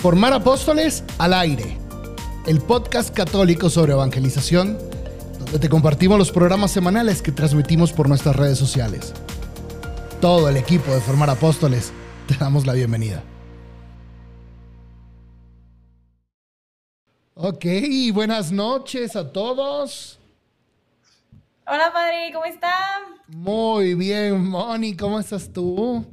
Formar Apóstoles al aire, el podcast católico sobre evangelización, donde te compartimos los programas semanales que transmitimos por nuestras redes sociales. Todo el equipo de Formar Apóstoles te damos la bienvenida. Ok, buenas noches a todos. Hola, padre, ¿cómo está? Muy bien, Moni, ¿cómo estás tú?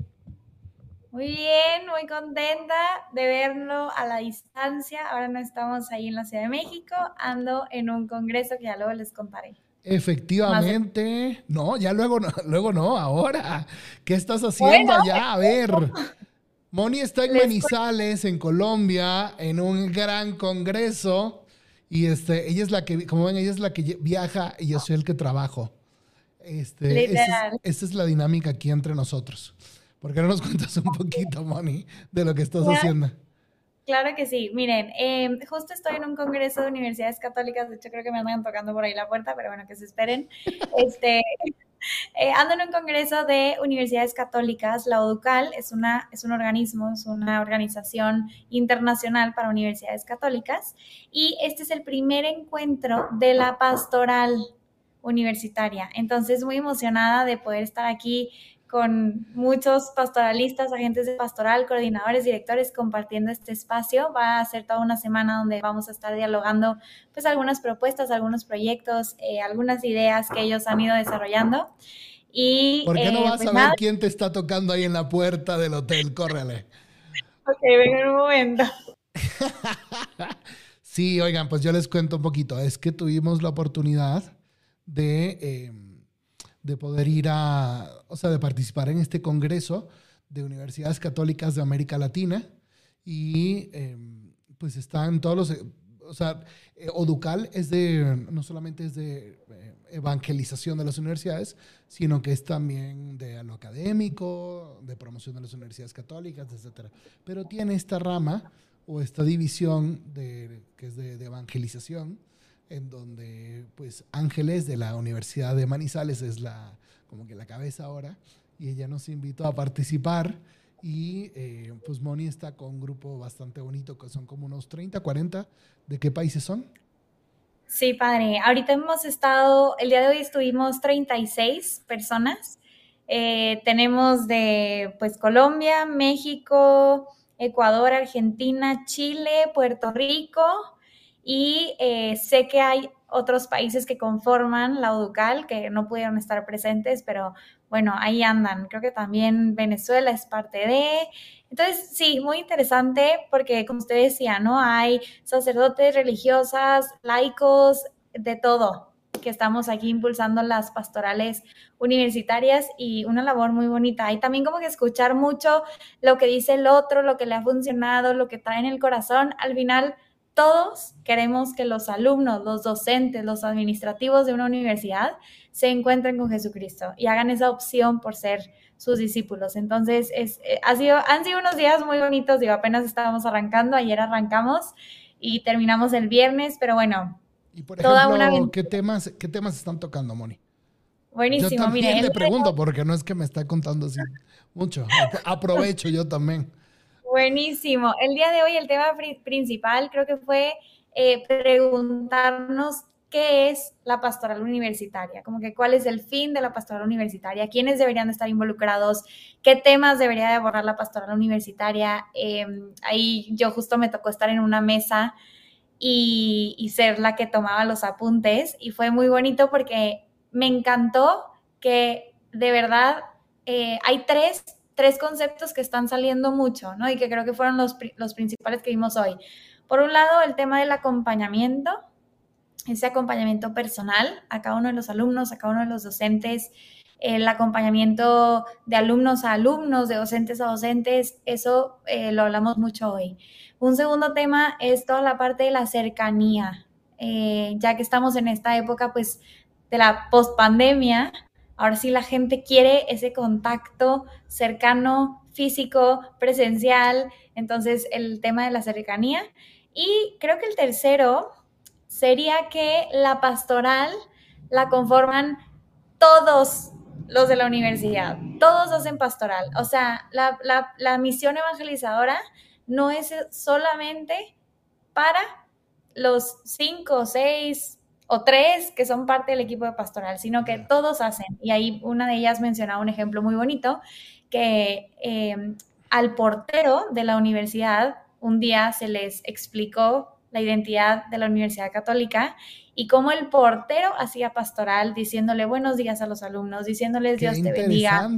Muy bien, muy contenta de verlo a la distancia. Ahora no estamos ahí en la Ciudad de México, ando en un congreso que ya luego les contaré. Efectivamente. No, ya luego no, luego no, ahora. ¿Ququé estás haciendo allá? A ver. Moni está en Manizales, en Colombia, en un gran congreso. Y este, ella es la que, como ven, ella es la que viaja y yo soy el que trabajo. Este, esa es la dinámica aquí entre nosotros. ¿Por qué no nos cuentas un poquito, Moni, de lo que estás haciendo? Claro que sí. Miren, em, justo estoy en un congreso de universidades católicas. De hecho, creo que me andan tocando por ahí la puerta, pero bueno, que se esperen. Este, eh, ando en un congreso de universidades católicas. La ODUCAL es, una, es un organismo, es una organización internacional para universidades católicas. Y este es el primer encuentro de la pastoral universitaria. Entonces, muy emocionada de poder estar aquí con muchos pastoralistas, agentes de pastoral, coordinadores, directores compartiendo este espacio. Va a ser toda una semana donde vamos a estar dialogando pues algunas propuestas, algunos proyectos, eh, algunas ideas que ellos han ido desarrollando. Y, ¿Por qué no eh, vas pues a ver quién te está tocando ahí en la puerta del hotel? Córrele. ok, venga en un momento. sí, oigan, pues yo les cuento un poquito. Es que tuvimos la oportunidad de... Eh, de poder ir a, o sea, de participar en este congreso de universidades católicas de América Latina y em, pues están todos los, o sea, eh, Oducal es de, no solamente es de eh, evangelización de las universidades, sino que es también de lo académico, de promoción de las universidades católicas, etc. Pero tiene esta rama o esta división de, que es de evangelización, en donde pues Ángeles de la Universidad de Manizales es la como que la cabeza ahora y ella nos invitó a participar y eh, pues Moni está con un grupo bastante bonito que son como unos 30, 40. ¿De qué países son? Sí, padre. Ahorita hemos estado, el día de hoy estuvimos 36 personas. Eh, tenemos de pues Colombia, México, Ecuador, Argentina, Chile, Puerto Rico, y eh, sé que hay otros países que conforman la UDUCAL que no pudieron estar presentes, pero bueno, ahí andan. Creo que también Venezuela es parte de. Entonces, sí, muy interesante porque, como usted decía, ¿no? Hay sacerdotes, religiosas, laicos, de todo, que estamos aquí impulsando las pastorales universitarias y una labor muy bonita. Y también como que escuchar mucho lo que dice el otro, lo que le ha funcionado, lo que trae en el corazón. Al final, todos queremos que los alumnos, los docentes, los administrativos de una universidad se encuentren con Jesucristo y hagan esa opción por ser sus discípulos. Entonces, es, eh, ha sido, han sido unos días muy bonitos, digo, apenas estábamos arrancando, ayer arrancamos y terminamos el viernes, pero bueno. Y por ejemplo, ¿qué, temas, ¿qué temas están tocando, Moni? Buenísimo, yo también le pregunto, porque no es que me está contando así mucho. Aprovecho yo también. Buenísimo. El día de hoy el tema principal creo que fue eh, preguntarnos qué es la pastoral universitaria, como que cuál es el fin de la pastoral universitaria, quiénes deberían estar involucrados, qué temas debería de abordar la pastoral universitaria. Em, ahí yo justo me tocó estar en una mesa y, ser la que tomaba los apuntes y fue muy bonito porque me encantó que de verdad eh, hay tres tres conceptos que están saliendo mucho, ¿no? Y que creo que fueron los, los principales que vimos hoy. Por un lado, el tema del acompañamiento, ese acompañamiento personal a cada uno de los alumnos, a cada uno de los docentes, el acompañamiento de alumnos a alumnos, de docentes a docentes, eso eh, lo hablamos mucho hoy. Un segundo tema es toda la parte de la cercanía, eh, ya que estamos en esta época, pues, de la pospandemia, Ahora sí la gente quiere ese contacto cercano, físico, presencial. Entonces, el tema de la cercanía. Y creo que el tercero sería que la pastoral la conforman todos los de la universidad. Todos hacen pastoral. O sea, la, misión evangelizadora no es solamente para los cinco, seis o tres que son parte del equipo de pastoral, sino que todos hacen. Y ahí una de ellas mencionaba un ejemplo muy bonito, que em, al portero de la universidad un día se les explicó la identidad de la Universidad Católica y cómo el portero hacía pastoral diciéndole buenos días a los alumnos, diciéndoles Dios te bendiga.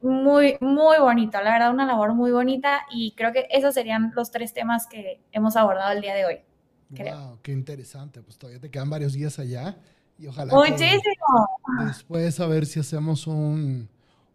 Muy, muy bonito, la verdad, una labor muy bonita y creo que esos serían los tres temas que hemos abordado el día de hoy. Wow, qué interesante. Pues todavía te quedan varios días allá y ojalá. Muchísimo. después a ver si hacemos un,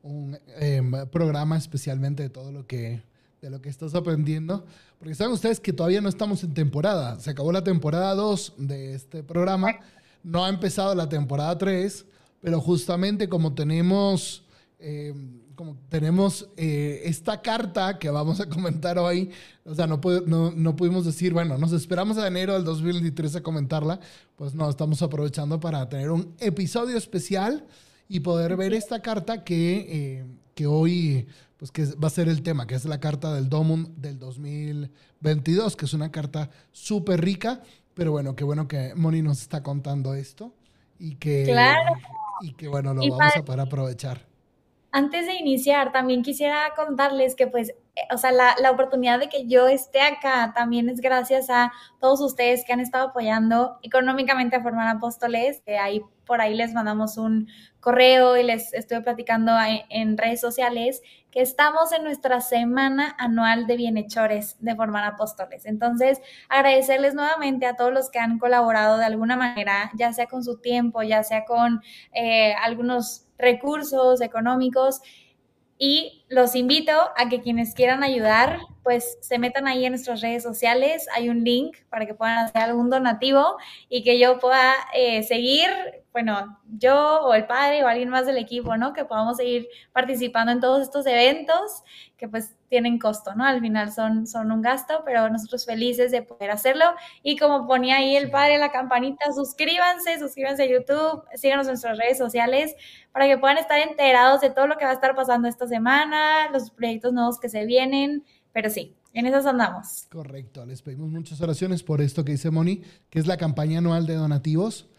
un em, programa especialmente de todo lo que de lo que estás aprendiendo. Porque saben ustedes que todavía no estamos en temporada. Se acabó la temporada 2 de este programa. No ha empezado la temporada 3, pero justamente como tenemos, em, como tenemos eh, esta carta que vamos a comentar hoy, o sea, no, no, no, pudimos decir, bueno, nos esperamos a enero del 2023 a comentarla, pues no, estamos aprovechando para tener un episodio especial y poder ver esta carta que, eh, que hoy pues que va a ser el tema, que es la carta del DOMUN del 2022, que es una carta súper rica, pero bueno, qué bueno que Moni nos está contando esto y que, y que bueno, lo vamos a poder aprovechar. Antes de iniciar, también quisiera contarles que pues, eh, o sea, la, la, oportunidad de que yo esté acá también es gracias a todos ustedes que han estado apoyando económicamente a Formar Apóstoles, ahí por ahí les mandamos un correo y les estuve platicando en redes sociales que estamos en nuestra semana anual de bienhechores de Formar Apóstoles. Entonces, agradecerles nuevamente a todos los que han colaborado de alguna manera, ya sea con su tiempo, ya sea con eh, algunos recursos económicos. Y los invito a que quienes quieran ayudar, pues se metan ahí en nuestras redes sociales. Hay un link para que puedan hacer algún donativo y que yo pueda eh, seguir bueno, yo o el padre o alguien más del equipo, ¿no? Que podamos seguir participando en todos estos eventos que pues tienen costo, ¿no? Al final son, son un gasto, pero nosotros felices de poder hacerlo. Y como ponía ahí el padre la campanita, suscríbanse, suscríbanse a YouTube, síganos en nuestras redes sociales para que puedan estar enterados de todo lo que va a estar pasando esta semana, los proyectos nuevos que se vienen, pero sí, en esas andamos. Correcto, les pedimos muchas oraciones por esto que dice Moni, que es la campaña anual de donativos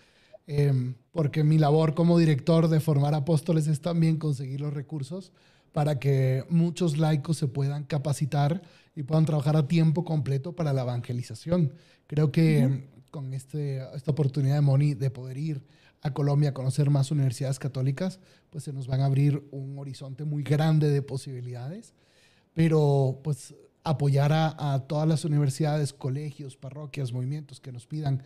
Em, porque mi labor como director de formar apóstoles es también conseguir los recursos para que muchos laicos se puedan capacitar y puedan trabajar a tiempo completo para la evangelización. Creo que con este, esta oportunidad de Moni de poder ir a Colombia a conocer más universidades católicas, pues se nos van a abrir un horizonte muy grande de posibilidades, pero pues apoyar a, todas las universidades, colegios, parroquias, movimientos que nos pidan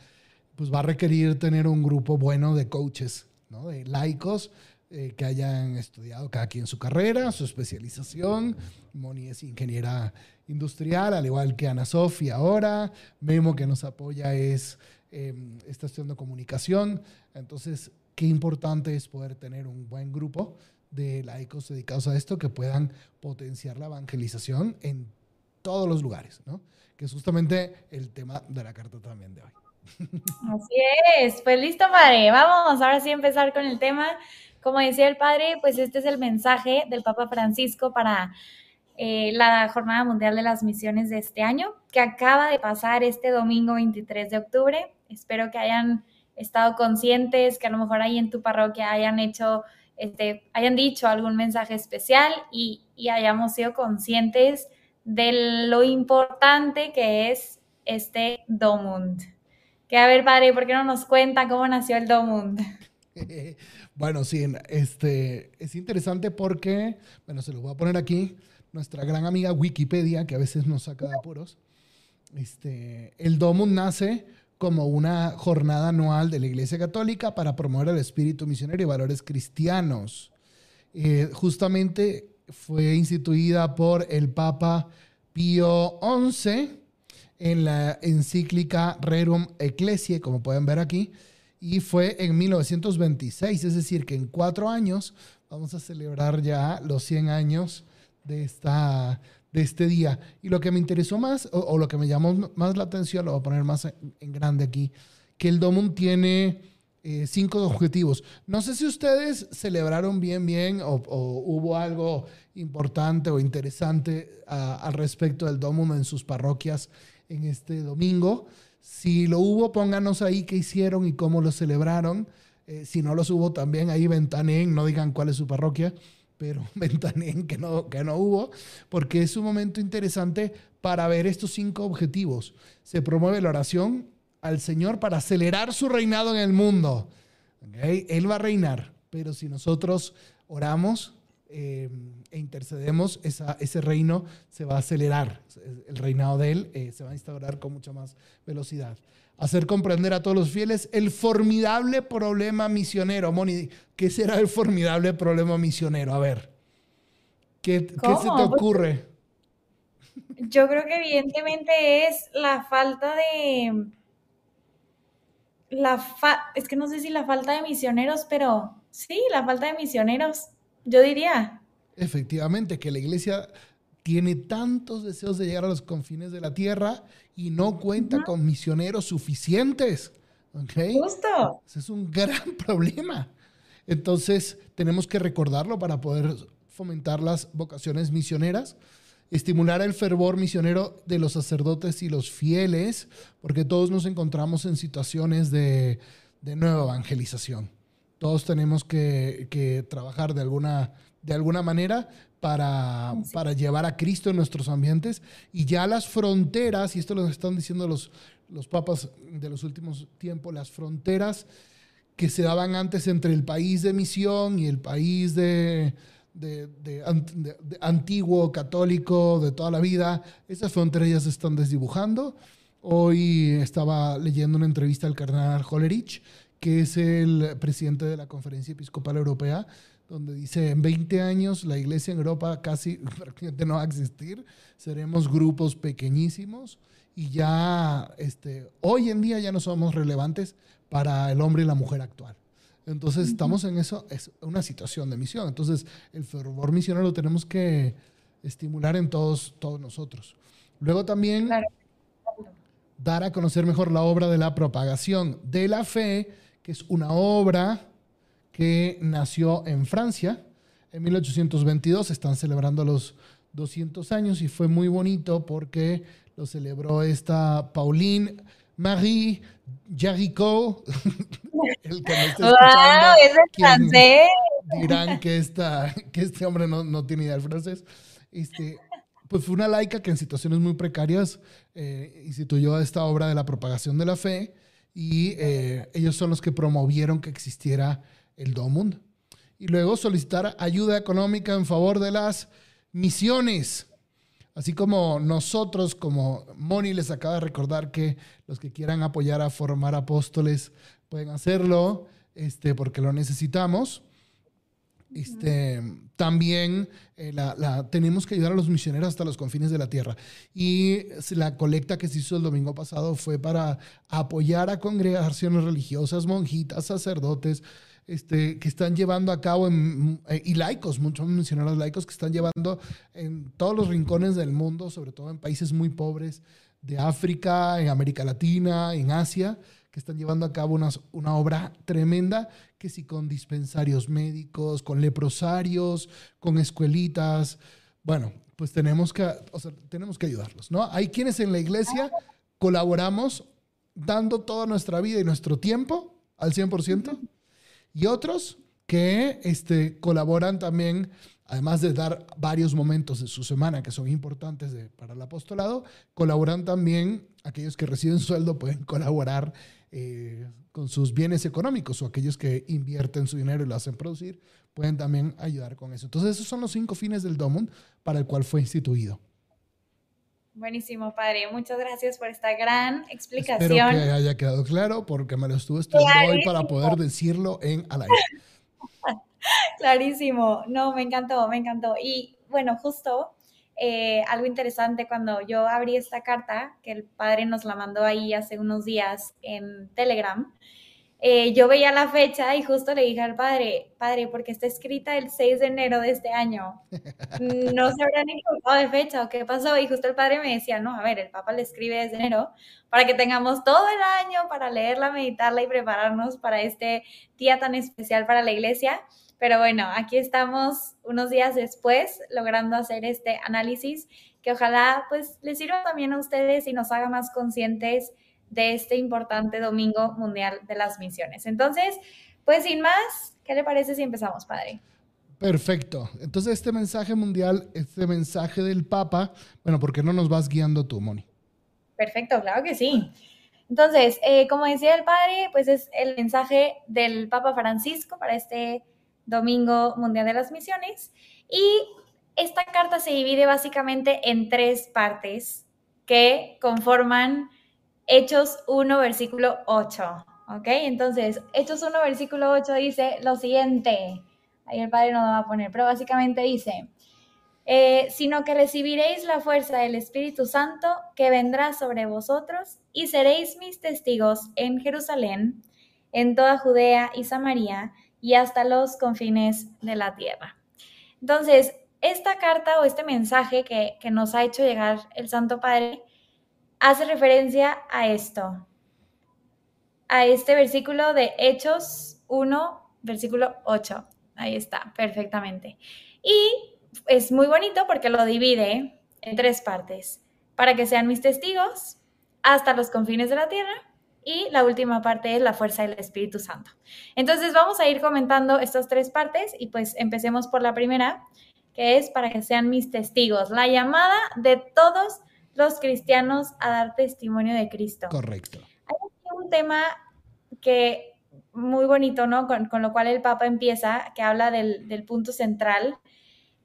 pues va a requerir tener un grupo bueno de coaches, ¿no? de laicos eh, que hayan estudiado cada quien su carrera, su especialización. Moni es ingeniera industrial, al igual que Ana Sofía ahora. Memo que nos apoya es eh, está estudiando comunicación. Entonces, qué importante es poder tener un buen grupo de laicos dedicados a esto que puedan potenciar la evangelización en todos los lugares, ¿no? Que es justamente el tema de la carta también de hoy. Así es, pues listo, padre. Vamos ahora sí empezar con el tema. Como decía el padre, pues este es el mensaje del Papa Francisco para eh, la Jornada Mundial de las Misiones de este año, que acaba de pasar este domingo 23 de octubre. Espero que hayan estado conscientes, que a lo mejor ahí en tu parroquia hayan hecho, este, hayan dicho algún mensaje especial y, y hayamos sido conscientes de lo importante que es este Domund. Que a ver, padre, ¿por qué no nos cuenta cómo nació el Domund? bueno, sí, este, es interesante porque, bueno, se lo voy a poner aquí, nuestra gran amiga Wikipedia, que a veces nos saca de apuros, este, el Domund nace como una jornada anual de la Iglesia Católica para promover el espíritu misionero y valores cristianos. Eh, justamente fue instituida por el Papa Pío XI en la encíclica Rerum Ecclesiae, como pueden ver aquí, y fue en 1926, es decir, que en cuatro años vamos a celebrar ya los 100 años de, esta, de este día. Y lo que me interesó más, o, lo que me llamó más la atención, lo voy a poner más en, grande aquí, que el Domum tiene eh, cinco objetivos. No sé si ustedes celebraron bien, bien o, hubo algo importante o interesante al respecto del Domo en sus parroquias en este domingo. Si lo hubo, pónganos ahí qué hicieron y cómo lo celebraron. Eh, si no los hubo, también ahí ventanen, no digan cuál es su parroquia, pero ventanen que no, que no hubo, porque es un momento interesante para ver estos cinco objetivos. Se promueve la oración, al Señor para acelerar su reinado en el mundo. Él va a reinar, pero si nosotros oramos eh, e intercedemos, ese reino se va a acelerar. El reinado de Él eh, se va a instaurar con mucha más velocidad. Hacer comprender a todos los fieles el formidable problema misionero. Moni, ¿qué será el formidable problema misionero? A ver, ¿qué, ¿qué se te pues ocurre? Yo creo que evidentemente es la falta de la es que no sé si la falta de misioneros, pero sí, la falta de misioneros, yo diría. Efectivamente, que la iglesia tiene tantos deseos de llegar a los confines de la tierra y no cuenta con misioneros suficientes. ¿okay? Justo. Ese es un gran problema. Entonces, tenemos que recordarlo para poder fomentar las vocaciones misioneras estimular el fervor misionero de los sacerdotes y los fieles, porque todos nos encontramos en situaciones de, nueva evangelización. Todos tenemos que, trabajar de alguna, de alguna manera para, para, llevar a Cristo en nuestros ambientes y ya las fronteras, y esto lo están diciendo los, los papas de los últimos tiempos, las fronteras que se daban antes entre el país de misión y el país de, de, antiguo católico de toda la vida, esas fronteras ya se están desdibujando. Hoy estaba leyendo una entrevista al cardenal Hollerich, que es el presidente de la Conferencia Episcopal Europea, donde dice, en 20 años la iglesia en Europa casi no va a existir, seremos grupos pequeñísimos y ya este, hoy en día ya no somos relevantes para el hombre y la mujer actual. Entonces estamos en eso, es una situación de misión. Entonces el fervor misionero lo tenemos que estimular en todos, todos nosotros. Luego también dar a conocer mejor la obra de la propagación de la fe, que es una obra que nació en Francia en 1822. Están celebrando los 200 años y fue muy bonito porque lo celebró esta Pauline Marie Jaricot, el que me está escuchando, es francés. dirán que, esta, que este hombre no, no tiene idea del francés. Este, pues fue una laica que en situaciones muy precarias eh, instituyó esta obra de la propagación de la fe y eh, ellos son los que promovieron que existiera el Domund. Y luego solicitar ayuda económica en favor de las misiones. Así como nosotros, como Moni les acaba de recordar que los que quieran apoyar a formar apóstoles pueden hacerlo, este, porque lo necesitamos. Este, también eh, la, tenemos que ayudar a los misioneros hasta los confines de la tierra. Y la colecta que se hizo el domingo pasado fue para apoyar a congregaciones religiosas, monjitas, sacerdotes, este, que están llevando a cabo, eh, y laicos, muchos misioneros laicos que están llevando en todos los rincones del mundo, sobre todo en países muy pobres de África, en América Latina, en Asia, que están llevando a cabo una, obra tremenda, que sí con dispensarios médicos, con leprosarios, con escuelitas. Bueno, pues tenemos que, tenemos que ayudarlos, ¿no? Hay quienes en la iglesia colaboramos dando toda nuestra vida y nuestro tiempo al 100%, y otros que este, colaboran también, además de dar varios momentos de su semana que son importantes para el apostolado, colaboran también, aquellos que reciben sueldo pueden colaborar eh, con sus bienes económicos o aquellos que invierten su dinero y lo hacen producir, pueden también ayudar con eso. Entonces, esos son los cinco fines del DOMUN para el cual fue instituido. Buenísimo, padre. Muchas gracias por esta gran explicación. Espero que haya quedado claro porque me lo estuve estudiando hoy para poder decirlo en al aire. Clarísimo. No, me encantó, me encantó. Y bueno, justo eh, algo interesante cuando yo abrí esta carta, que el padre nos la mandó ahí hace unos días en Telegram, eh, yo veía la fecha y justo le dije al padre, padre, porque está escrita el 6 de enero de este año. No se habrán equivocado de fecha o qué pasó. Y justo el padre me decía, no, a ver, el Papa le escribe desde enero para que tengamos todo el año para leerla, meditarla y prepararnos para este día tan especial para la iglesia. Pero bueno, aquí estamos unos días después logrando hacer este análisis que ojalá pues les sirva también a ustedes y nos haga más conscientes de este importante Domingo Mundial de las Misiones. Entonces, pues sin más, ¿qué le parece si empezamos, padre? Perfecto. Entonces, este mensaje mundial, este mensaje del Papa, bueno, ¿por qué no nos vas guiando tú, Moni? Perfecto, claro que sí. Entonces, eh, como decía el padre, pues es el mensaje del Papa Francisco para este Domingo Mundial de las Misiones. Y esta carta se divide básicamente en tres partes que conforman Hechos 1, versículo 8. ¿Ok? Entonces, Hechos 1, versículo 8 dice lo siguiente. Ahí el Padre no lo va a poner, pero básicamente dice, eh, sino que recibiréis la fuerza del Espíritu Santo que vendrá sobre vosotros y seréis mis testigos en Jerusalén, en toda Judea y Samaria y hasta los confines de la tierra. Entonces, esta carta o este mensaje que, que nos ha hecho llegar el Santo Padre hace referencia a esto, a este versículo de Hechos 1, versículo 8. Ahí está, perfectamente. Y es muy bonito porque lo divide en tres partes, para que sean mis testigos hasta los confines de la tierra. Y la última parte es la fuerza del Espíritu Santo. Entonces vamos a ir comentando estas tres partes y pues empecemos por la primera, que es para que sean mis testigos, la llamada de todos cristianos a dar testimonio de Cristo. Correcto. Hay un tema que muy bonito, ¿no? Con, lo cual el Papa empieza, que habla del, del punto central,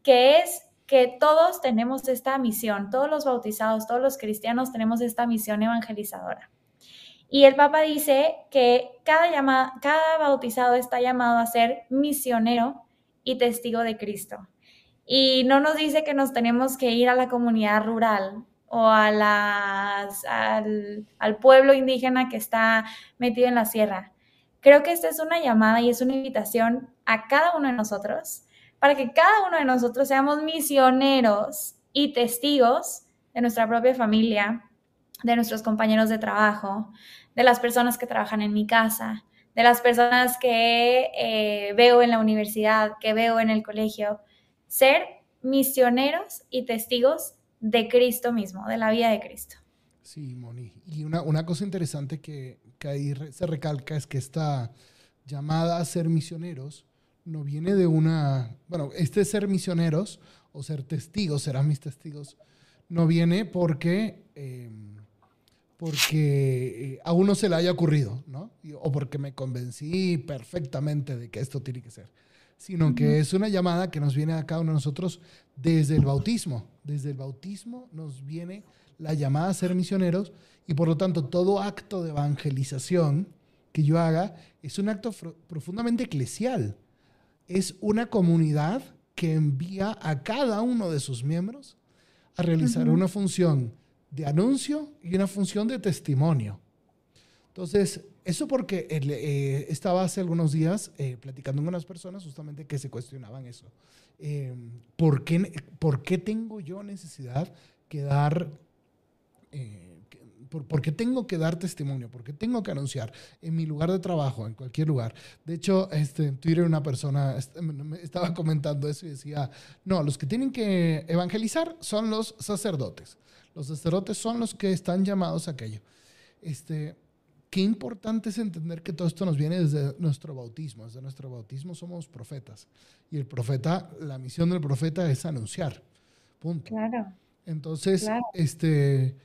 que es que todos tenemos esta misión, todos los bautizados, todos los cristianos tenemos esta misión evangelizadora. Y el Papa dice que cada, llama, cada bautizado está llamado a ser misionero y testigo de Cristo. Y no nos dice que nos tenemos que ir a la comunidad rural o al pueblo indígena que está metido en la sierra. Creo que esta es una llamada y es una invitación a cada uno de nosotros para que cada uno de nosotros seamos misioneros y testigos de nuestra propia familia, de nuestros compañeros de trabajo, de las personas que trabajan en mi casa, de las personas que eh, veo en la universidad, que veo en el colegio. Ser misioneros y testigos de Cristo mismo, de la vida de Cristo. Sí, Moni. Y una, cosa interesante que, ahí se recalca es que esta llamada a ser misioneros no viene de una, bueno, este ser misioneros o ser testigos, serán mis testigos, no viene porque, em, porque eh, a uno se le haya ocurrido, ¿no? O porque me convencí perfectamente de que esto tiene que ser sino que es una llamada que nos viene a cada uno de nosotros desde el bautismo. Desde el bautismo nos viene la llamada a ser misioneros y por lo tanto todo acto de evangelización que yo haga es un acto profundamente eclesial. Es una comunidad que envía a cada uno de sus miembros a realizar una función de anuncio y una función de testimonio. Entonces, eso porque eh, estaba hace algunos días eh, platicando con unas personas justamente que se cuestionaban eso. Eh, ¿por, qué, ¿por, qué, tengo yo necesidad que dar... Por, qué tengo que dar testimonio? ¿Por qué tengo que anunciar en mi lugar de trabajo, en cualquier lugar? De hecho, este, en Twitter una persona estaba comentando eso y decía, no, los que tienen que evangelizar son los sacerdotes. Los sacerdotes son los que están llamados a aquello. Este, qué importante es entender que todo esto nos viene desde nuestro bautismo. Desde nuestro bautismo somos profetas. Y el profeta, la misión del profeta es anunciar. Punto. Claro. Entonces, este,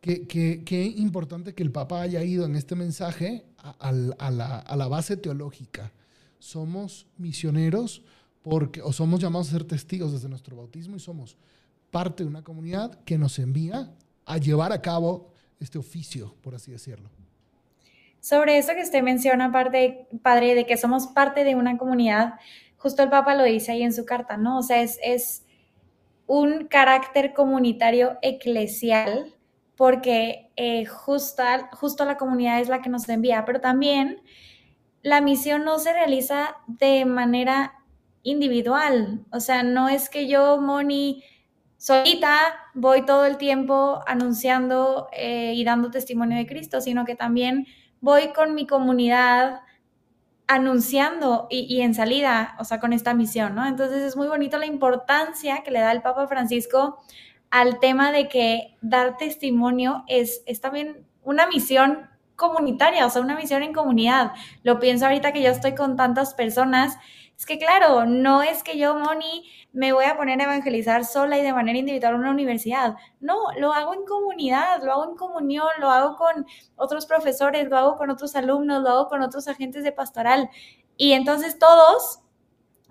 qué, qué, qué, importante que el Papa haya ido en este mensaje a, la, a, la, base teológica. Somos misioneros porque, o somos llamados a ser testigos desde nuestro bautismo y somos parte de una comunidad que nos envía a llevar a cabo este oficio, por así decirlo. Sobre eso que usted menciona, aparte, padre, de que somos parte de una comunidad, justo el Papa lo dice ahí en su carta, ¿no? O sea, es, un carácter comunitario eclesial porque eh, justo, justo la comunidad es la que nos envía, pero también la misión no se realiza de manera individual. O sea, no es que yo, Moni, solita voy todo el tiempo anunciando eh, y dando testimonio de Cristo, sino que también voy con mi comunidad anunciando y, en salida, o sea, con esta misión, ¿no? Entonces es muy bonito la importancia que le da el Papa Francisco al tema de que dar testimonio es, es también una misión comunitaria, o sea, una misión en comunidad. Lo pienso ahorita que yo estoy con tantas personas. Es que claro, no es que yo, Moni, me voy a poner a evangelizar sola y de manera individual en una universidad. No, lo hago en comunidad, lo hago en comunión, lo hago con otros profesores, lo hago con otros alumnos, lo hago con otros agentes de pastoral. Y entonces todos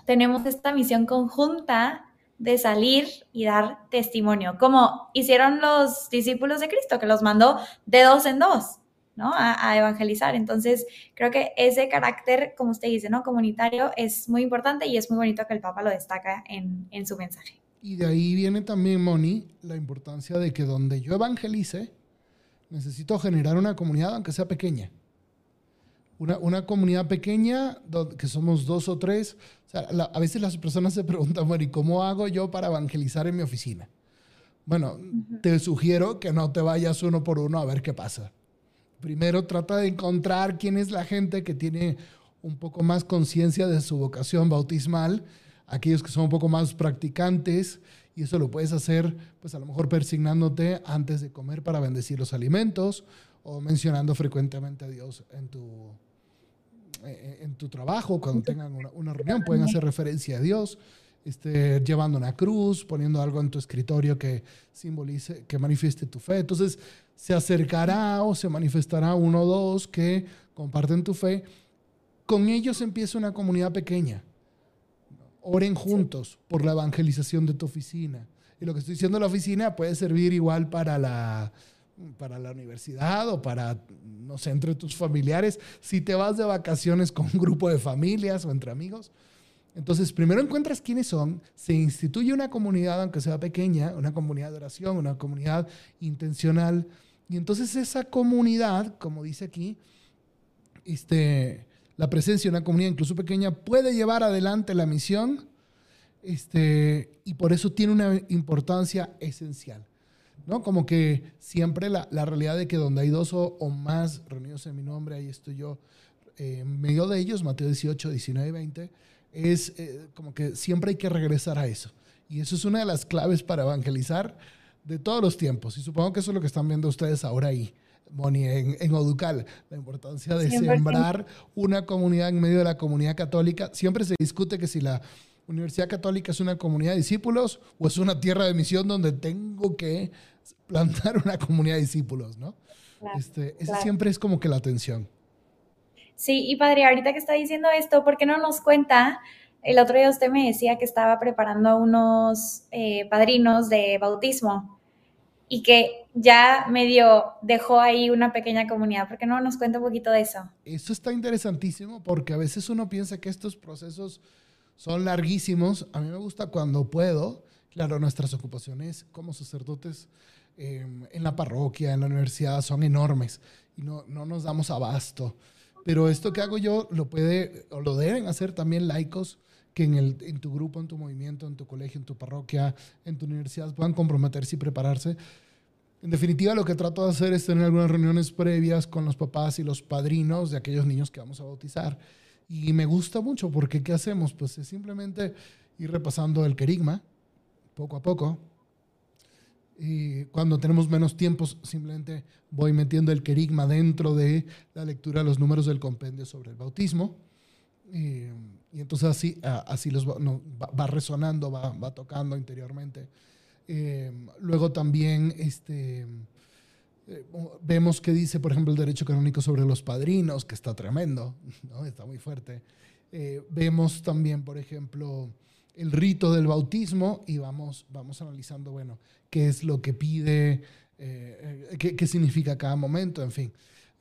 tenemos esta misión conjunta de salir y dar testimonio, como hicieron los discípulos de Cristo, que los mandó de dos en dos. ¿No? A, evangelizar. Entonces, creo que ese carácter, como usted dice, ¿no? Comunitario es muy importante y es muy bonito que el Papa lo destaca en, en su mensaje. Y de ahí viene también, Moni, la importancia de que donde yo evangelice, necesito generar una comunidad, aunque sea pequeña. Una, una comunidad pequeña, que somos dos o tres. O sea, a veces las personas se preguntan, bueno, ¿y cómo hago yo para evangelizar en mi oficina? Bueno, te sugiero que no te vayas uno por uno a ver qué pasa. Primero trata de encontrar quién es la gente que tiene un poco más conciencia de su vocación bautismal, aquellos que son un poco más practicantes, y eso lo puedes hacer, pues a lo mejor persignándote antes de comer para bendecir los alimentos o mencionando frecuentemente a Dios en tu, eh, en tu trabajo, cuando tengan una, una reunión, pueden hacer referencia a Dios este, llevando una cruz, poniendo algo en tu escritorio que simbolice, que manifieste tu fe. Entonces, se acercará o se manifestará uno o dos que comparten tu fe. Con ellos empieza una comunidad pequeña. Oren juntos por la evangelización de tu oficina. Y lo que estoy diciendo de la oficina puede servir igual para la, para la universidad o para, no sé, entre tus familiares. Si te vas de vacaciones con un grupo de familias o entre amigos, entonces, primero encuentras quiénes son, se instituye una comunidad, aunque sea pequeña, una comunidad de oración, una comunidad intencional, y entonces esa comunidad, como dice aquí, este, la presencia de una comunidad incluso pequeña puede llevar adelante la misión, este, y por eso tiene una importancia esencial. ¿no? Como que siempre la, la realidad de que donde hay dos o, más reunidos en mi nombre, ahí estoy yo eh, en medio de ellos, Mateo 18, 19 y 20, es eh, como que siempre hay que regresar a eso. Y eso es una de las claves para evangelizar de todos los tiempos. Y supongo que eso es lo que están viendo ustedes ahora ahí, Moni, en, en Oducal. La importancia de sembrar una comunidad en medio de la comunidad católica. Siempre se discute que si la Universidad Católica es una comunidad de discípulos o es una tierra de misión donde tengo que plantar una comunidad de discípulos, ¿no? este, esa siempre es como que la atención. Sí, y padre, ahorita que está diciendo esto, ¿por qué no nos cuenta? El otro día usted me decía que estaba preparando a unos eh, padrinos de bautismo y que ya medio dejó ahí una pequeña comunidad. ¿Por qué no nos cuenta un poquito de eso? Eso está interesantísimo porque a veces uno piensa que estos procesos son larguísimos. A mí me gusta cuando puedo. Claro, nuestras ocupaciones como sacerdotes em, en la parroquia, en la universidad, son enormes y no, no nos damos abasto. Pero esto que hago yo lo puede o lo deben hacer también laicos que en, el, en tu grupo, en tu movimiento, en tu colegio, en tu parroquia, en tu universidad puedan comprometerse y prepararse. En definitiva, lo que trato de hacer es tener algunas reuniones previas con los papás y los padrinos de aquellos niños que vamos a bautizar. Y me gusta mucho porque ¿qué hacemos? Pues es simplemente ir repasando el querigma poco a poco, y cuando tenemos menos tiempo, simplemente voy metiendo el querigma dentro de la lectura de los números del compendio sobre el bautismo. Y, entonces así, así los va, resonando, va, va, tocando interiormente. Eh, luego también este, eh, vemos que dice, por ejemplo, el derecho canónico sobre los padrinos, que está tremendo, ¿no? está muy fuerte. Eh, vemos también, por ejemplo, el rito del bautismo y vamos, vamos analizando, bueno, qué es lo que pide, qué, qué, significa cada momento, en fin.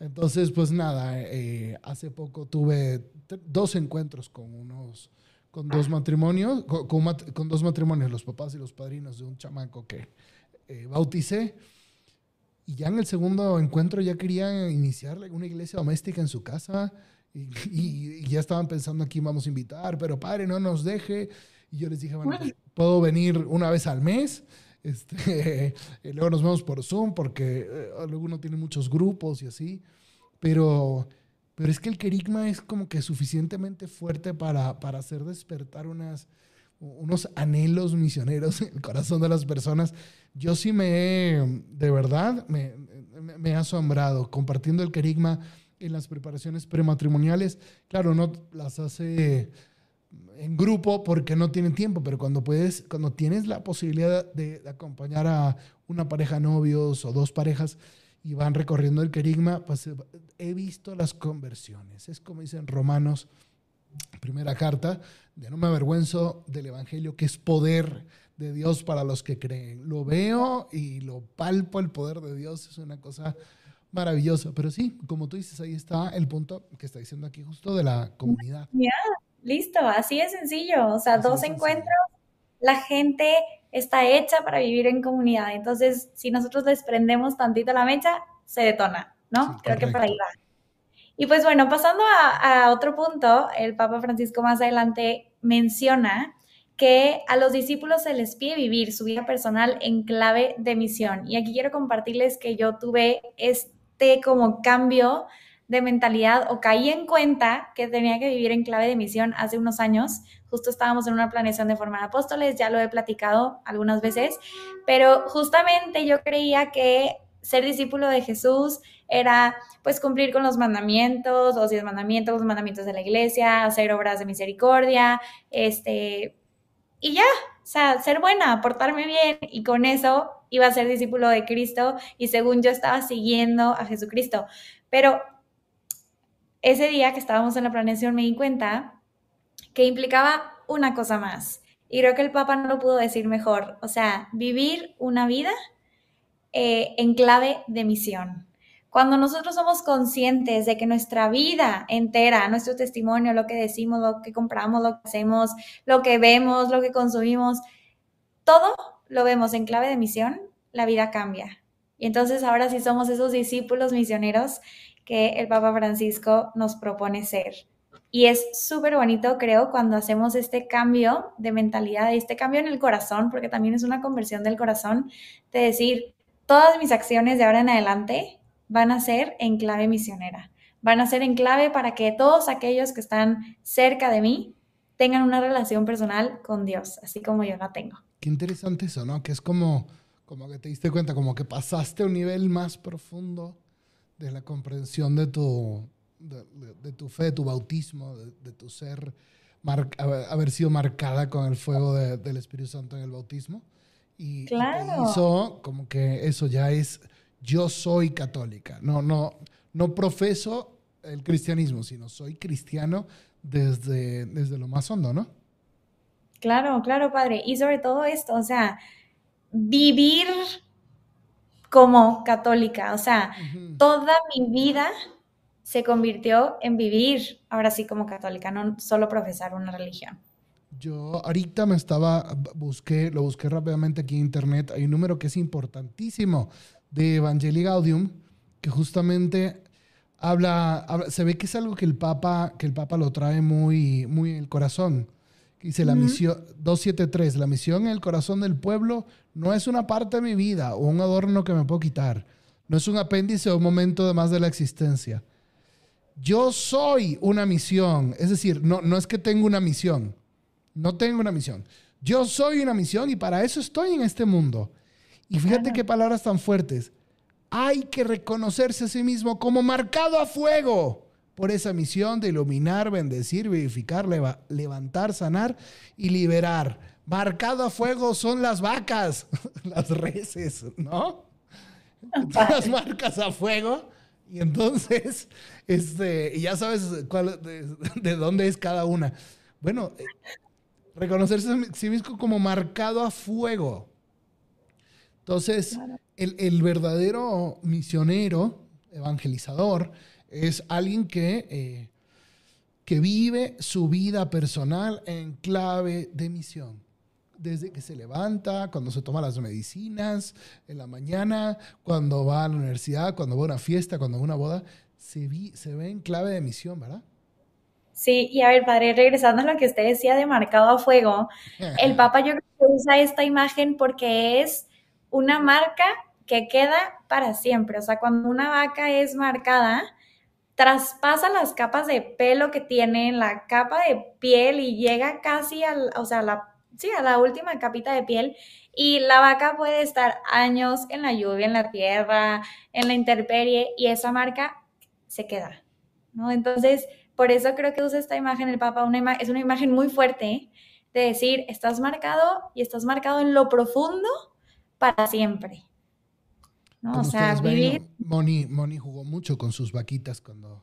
Entonces, pues nada, eh, hace poco tuve dos encuentros con unos, con dos matrimonios, con, con, dos matrimonios, los papás y los padrinos de un chamaco que bauticé. Y ya en el segundo encuentro ya querían iniciar una iglesia doméstica en su casa y, ya estaban pensando a quién vamos a invitar, pero padre, no nos deje. Y yo les dije, bueno, puedo venir una vez al mes. Este, luego nos vemos por Zoom porque eh, luego uno tiene muchos grupos y así. Pero, pero es que el querigma es como que suficientemente fuerte para, para hacer despertar unas, unos anhelos misioneros en el corazón de las personas. Yo sí me he, de verdad, me, me he asombrado compartiendo el querigma en las preparaciones prematrimoniales. Claro, no las hace en grupo porque no tienen tiempo, pero cuando puedes, cuando tienes la posibilidad de, acompañar a una pareja de novios o dos parejas y van recorriendo el querigma, pues he visto las conversiones. Es como dicen Romanos, primera carta, de no me avergüenzo del Evangelio, que es poder de Dios para los que creen. Lo veo y lo palpo, el poder de Dios es una cosa maravillosa. Pero sí, como tú dices, ahí está el punto que está diciendo aquí justo de la comunidad. Listo, así es sencillo. O sea, dos encuentros, la gente está hecha para vivir en comunidad. Entonces, si nosotros desprendemos tantito la mecha, se detona, ¿no? Creo que por ahí va. Y pues bueno, pasando a, a otro punto, el Papa Francisco más adelante menciona que a los discípulos se les pide vivir su vida personal en clave de misión. Y aquí quiero compartirles que yo tuve este como cambio de mentalidad o caí en cuenta que tenía que vivir en clave de misión hace unos años. Justo estábamos en una planeación de formar apóstoles, ya lo he platicado algunas veces, pero justamente yo creía que ser discípulo de Jesús era pues cumplir con los mandamientos, los diez mandamientos, los mandamientos de la iglesia, hacer obras de misericordia, este, y ya, o sea, ser buena, portarme bien y con eso iba a ser discípulo de Cristo y según yo estaba siguiendo a Jesucristo. Pero ese día que estábamos en la planeación me di cuenta que implicaba una cosa más. Y creo que el Papa no lo pudo decir mejor. O sea, vivir una vida eh, en clave de misión. Cuando nosotros somos conscientes de que nuestra vida entera, nuestro testimonio, lo que decimos, lo que compramos, lo que hacemos, lo que vemos, lo que consumimos, todo lo vemos en clave de misión, la vida cambia. Y entonces ahora sí somos esos discípulos misioneros que el Papa Francisco nos propone ser. Y es súper bonito, creo, cuando hacemos este cambio de mentalidad, este cambio en el corazón, porque también es una conversión del corazón, de decir, todas mis acciones de ahora en adelante van a ser en clave misionera, van a ser en clave para que todos aquellos que están cerca de mí tengan una relación personal con Dios, así como yo la tengo. Qué interesante eso, ¿no? Que es como, como que te diste cuenta, como que pasaste a un nivel más profundo de la comprensión de tu, de, tu fe, de tu bautismo, de, tu ser, haber, sido marcada con el fuego del Espíritu Santo en el bautismo. Y, claro. hizo como que eso ya es, yo soy católica. No, no, no profeso el cristianismo, sino soy cristiano desde, desde lo más hondo, ¿no? Claro, claro, padre. Y sobre todo esto, o sea, vivir como católica. O sea, toda mi vida se convirtió en vivir ahora sí como católica, no solo profesar una religión. Yo ahorita me estaba, busqué, lo busqué rápidamente aquí en internet, hay un número que es importantísimo de Evangelii Gaudium, que justamente habla, se ve que es algo que el Papa, que el Papa lo trae muy, muy en el corazón. Dice la misión 273, la misión en el corazón del pueblo no es una parte de mi vida o un adorno que me puedo quitar. No es un apéndice o un momento de más de la existencia. Yo soy una misión, es decir, no, no es que tengo una misión, no tengo una misión. Yo soy una misión y para eso estoy en este mundo. Y fíjate qué palabras tan fuertes. Hay que reconocerse a sí mismo como marcado a fuego por esa misión de iluminar, bendecir, vivificar, levantar, sanar y liberar. Marcado a fuego son las vacas, las reses, ¿no? Las marcas a fuego. Y entonces, este, ya sabes cuál, de, dónde es cada una. Bueno, eh, reconocerse a sí mismo como marcado a fuego. Entonces, el, el verdadero misionero, evangelizador, es alguien que, eh, que vive su vida personal en clave de misión. Desde que se levanta, cuando se toma las medicinas, en la mañana, cuando va a la universidad, cuando va a una fiesta, cuando va a una boda, se, se ve en clave de misión, ¿verdad? Sí, y a ver, padre, regresando a lo que usted decía de marcado a fuego, el Papa yo creo que usa esta imagen porque es una marca que queda para siempre. O sea, cuando una vaca es marcada, traspasa las capas de pelo que tiene, la capa de piel y llega casi al, o sea, la, sí, a la última capita de piel. Y la vaca puede estar años en la lluvia, en la tierra, en la intemperie, y esa marca se queda, ¿no? Entonces, por eso creo que usa esta imagen el Papa, una es una imagen muy fuerte de decir, estás marcado y estás marcado en lo profundo para siempre. ¿No? o sea, vivir... Moni, Moni jugó mucho con sus vaquitas cuando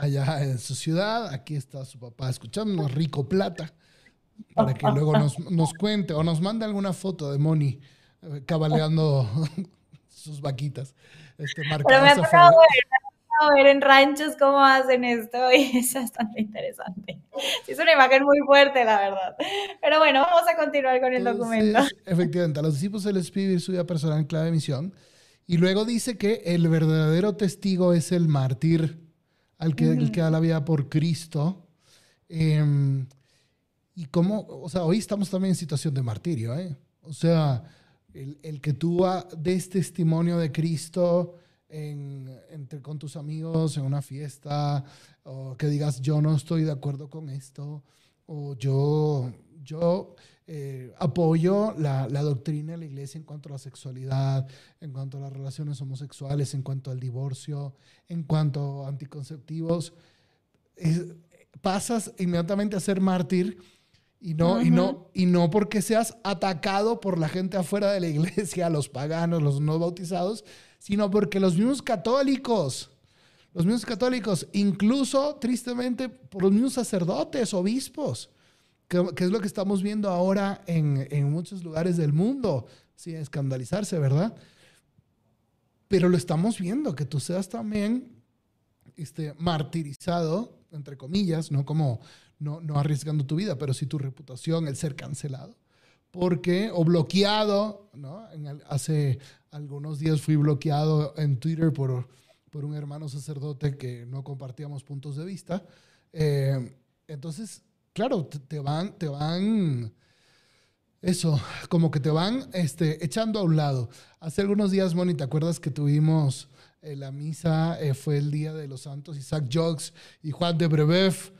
allá en su ciudad. Aquí está su papá escuchando rico plata para que luego nos, nos, cuente o nos mande alguna foto de Moni eh, cabaleando sus vaquitas. Este, Pero me ha tocado ver en ranchos cómo hacen esto y es bastante interesante. es una imagen muy fuerte, la verdad. Pero bueno, vamos a continuar con el documento. Efectivamente, a los discípulos se les pide su vida personal en clave de misión. Y luego dice que el verdadero testigo es el mártir, al que, el que da la vida por Cristo. Em, y cómo, o sea, hoy estamos también en situación de martirio, ¿eh? O sea, el, el que tú des testimonio de Cristo entre, con tus amigos en una fiesta, o que digas yo no estoy de acuerdo con esto, o yo, yo eh, apoyo la, la, doctrina de la iglesia en cuanto a la sexualidad, en cuanto a las relaciones homosexuales, en cuanto al divorcio, en cuanto a anticonceptivos. pasas inmediatamente a ser mártir y no, y, no, y no porque seas atacado por la gente afuera de la iglesia, los paganos, los no bautizados, sino porque los mismos católicos, los mismos católicos, incluso tristemente por los mismos sacerdotes, obispos, que, es lo que estamos viendo ahora en, en muchos lugares del mundo, sin escandalizarse, ¿verdad? Pero lo estamos viendo, que tú seas también este, martirizado, entre comillas, no como no, no arriesgando tu vida, pero sí tu reputación, el ser cancelado porque, o bloqueado, ¿no? hace algunos días fui bloqueado en Twitter por, por un hermano sacerdote que no compartíamos puntos de vista. Eh, entonces, claro, te, van, te van, eso, como que te van este, echando a un lado. Hace algunos días, Moni, ¿te acuerdas que tuvimos eh, la misa? Eh, fue el Día de los Santos, Isaac Jogues y Juan de Brebeuf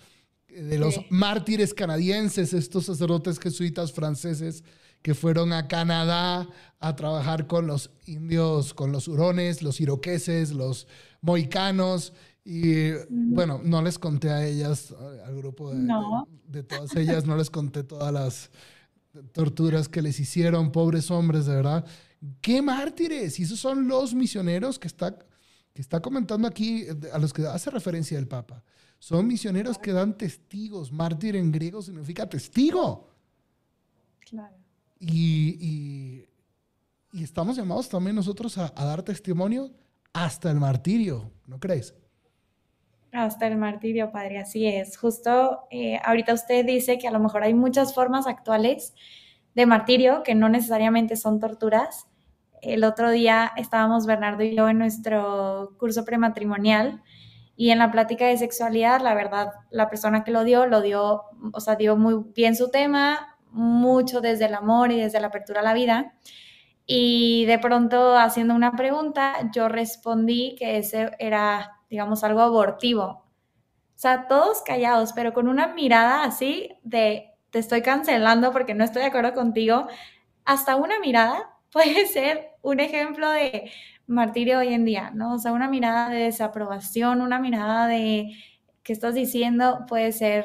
de los mártires canadienses, estos sacerdotes jesuitas franceses que fueron a Canadá a trabajar con los indios, con los hurones, los iroqueses, los moicanos. Y bueno, no les conté a ellas, al grupo de, de, todas ellas, no les conté todas las torturas que les hicieron, pobres hombres, de verdad. ¡Qué mártires! Y esos son los misioneros que está, que está comentando aquí, a los que hace referencia el Papa. Son misioneros que dan testigos. Mártir en griego significa testigo. Claro. Y, estamos llamados también nosotros a, dar testimonio hasta el martirio, ¿no crees? Hasta el martirio, padre, así es. Justo eh, ahorita usted dice que a lo mejor hay muchas formas actuales de martirio que no necesariamente son torturas. El otro día estábamos Bernardo y yo en nuestro curso prematrimonial y en la plática de sexualidad, la verdad, la persona que lo dio, lo dio, o sea, dio muy bien su tema, mucho desde el amor y desde la apertura a la vida. Y de pronto, haciendo una pregunta, yo respondí que ese era, digamos, algo abortivo. O sea, todos callados, pero con una mirada así de, te estoy cancelando porque no estoy de acuerdo contigo. Hasta una mirada puede ser un ejemplo de, martirio hoy en día, ¿no? O sea, una mirada de desaprobación, una mirada de que estás diciendo puede ser,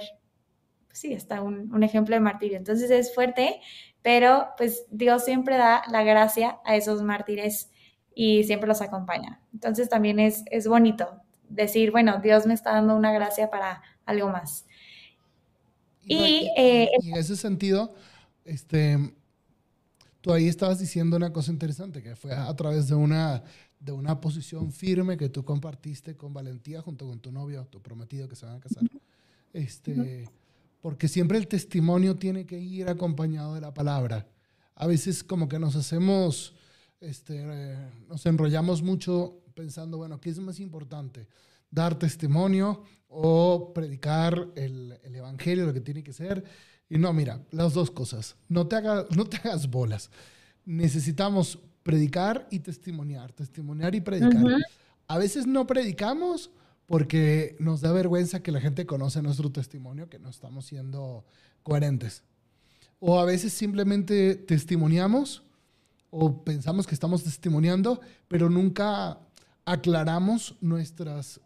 pues sí, está un, un, ejemplo de martirio. Entonces es fuerte, pero pues Dios siempre da la gracia a esos mártires y siempre los acompaña. Entonces también es, es bonito decir, bueno, Dios me está dando una gracia para algo más. Y, eh, en ese sentido, este, tú ahí estabas diciendo una cosa interesante, que fue a través de una, de una posición firme que tú compartiste con valentía junto con tu novio, tu prometido que se van a casar. Este, porque siempre el testimonio tiene que ir acompañado de la palabra. A veces como que nos hacemos, este, nos enrollamos mucho pensando, bueno, ¿qué es más importante? dar testimonio o predicar el, evangelio, lo que tiene que ser. Y no, mira, las dos cosas. No te, no te hagas bolas. Necesitamos predicar y testimoniar, testimoniar y predicar. A veces no predicamos porque nos da vergüenza que la gente conoce nuestro testimonio, que no estamos siendo coherentes. O a veces simplemente testimoniamos o pensamos que estamos testimoniando, pero nunca aclaramos nuestras,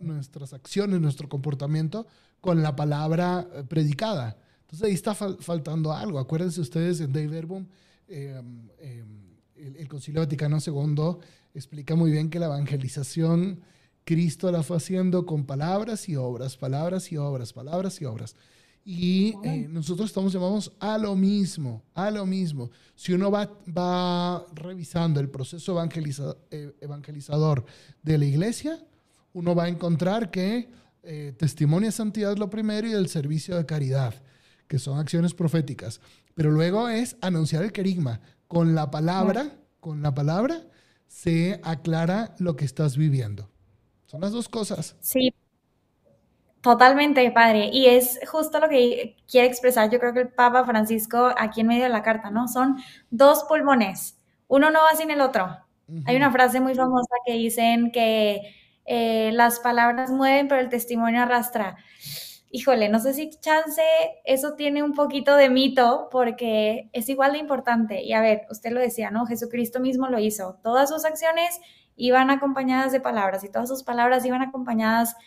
nuestras acciones, nuestro comportamiento con la palabra eh, predicada. Entonces ahí está faltando algo. Acuérdense ustedes en Dave Verbum, em, em, el, el, Concilio Vaticano II explica muy bien que la evangelización Cristo la fue haciendo con palabras y obras, palabras y obras, palabras y obras. Y eh, nosotros estamos llamados a lo mismo, a lo mismo. Si uno va, va revisando el proceso eh, evangelizador de la iglesia, uno va a encontrar que eh, testimonio de santidad es lo primero y el servicio de caridad, que son acciones proféticas. Pero luego es anunciar el querigma. Con la palabra, con la palabra se aclara lo que estás viviendo. Son las dos cosas. Sí, totalmente, padre. Y es justo lo que quiere expresar, yo creo que el Papa Francisco aquí en medio de la carta, ¿no? Son dos pulmones. Uno no va sin el otro. Hay una frase muy famosa que dicen que eh, las palabras mueven, pero el testimonio arrastra. Híjole, no sé si chance eso tiene un poquito de mito porque es igual de importante. Y a ver, usted lo decía, ¿no? Jesucristo mismo lo hizo. Todas sus acciones iban acompañadas de palabras y todas sus palabras iban acompañadas de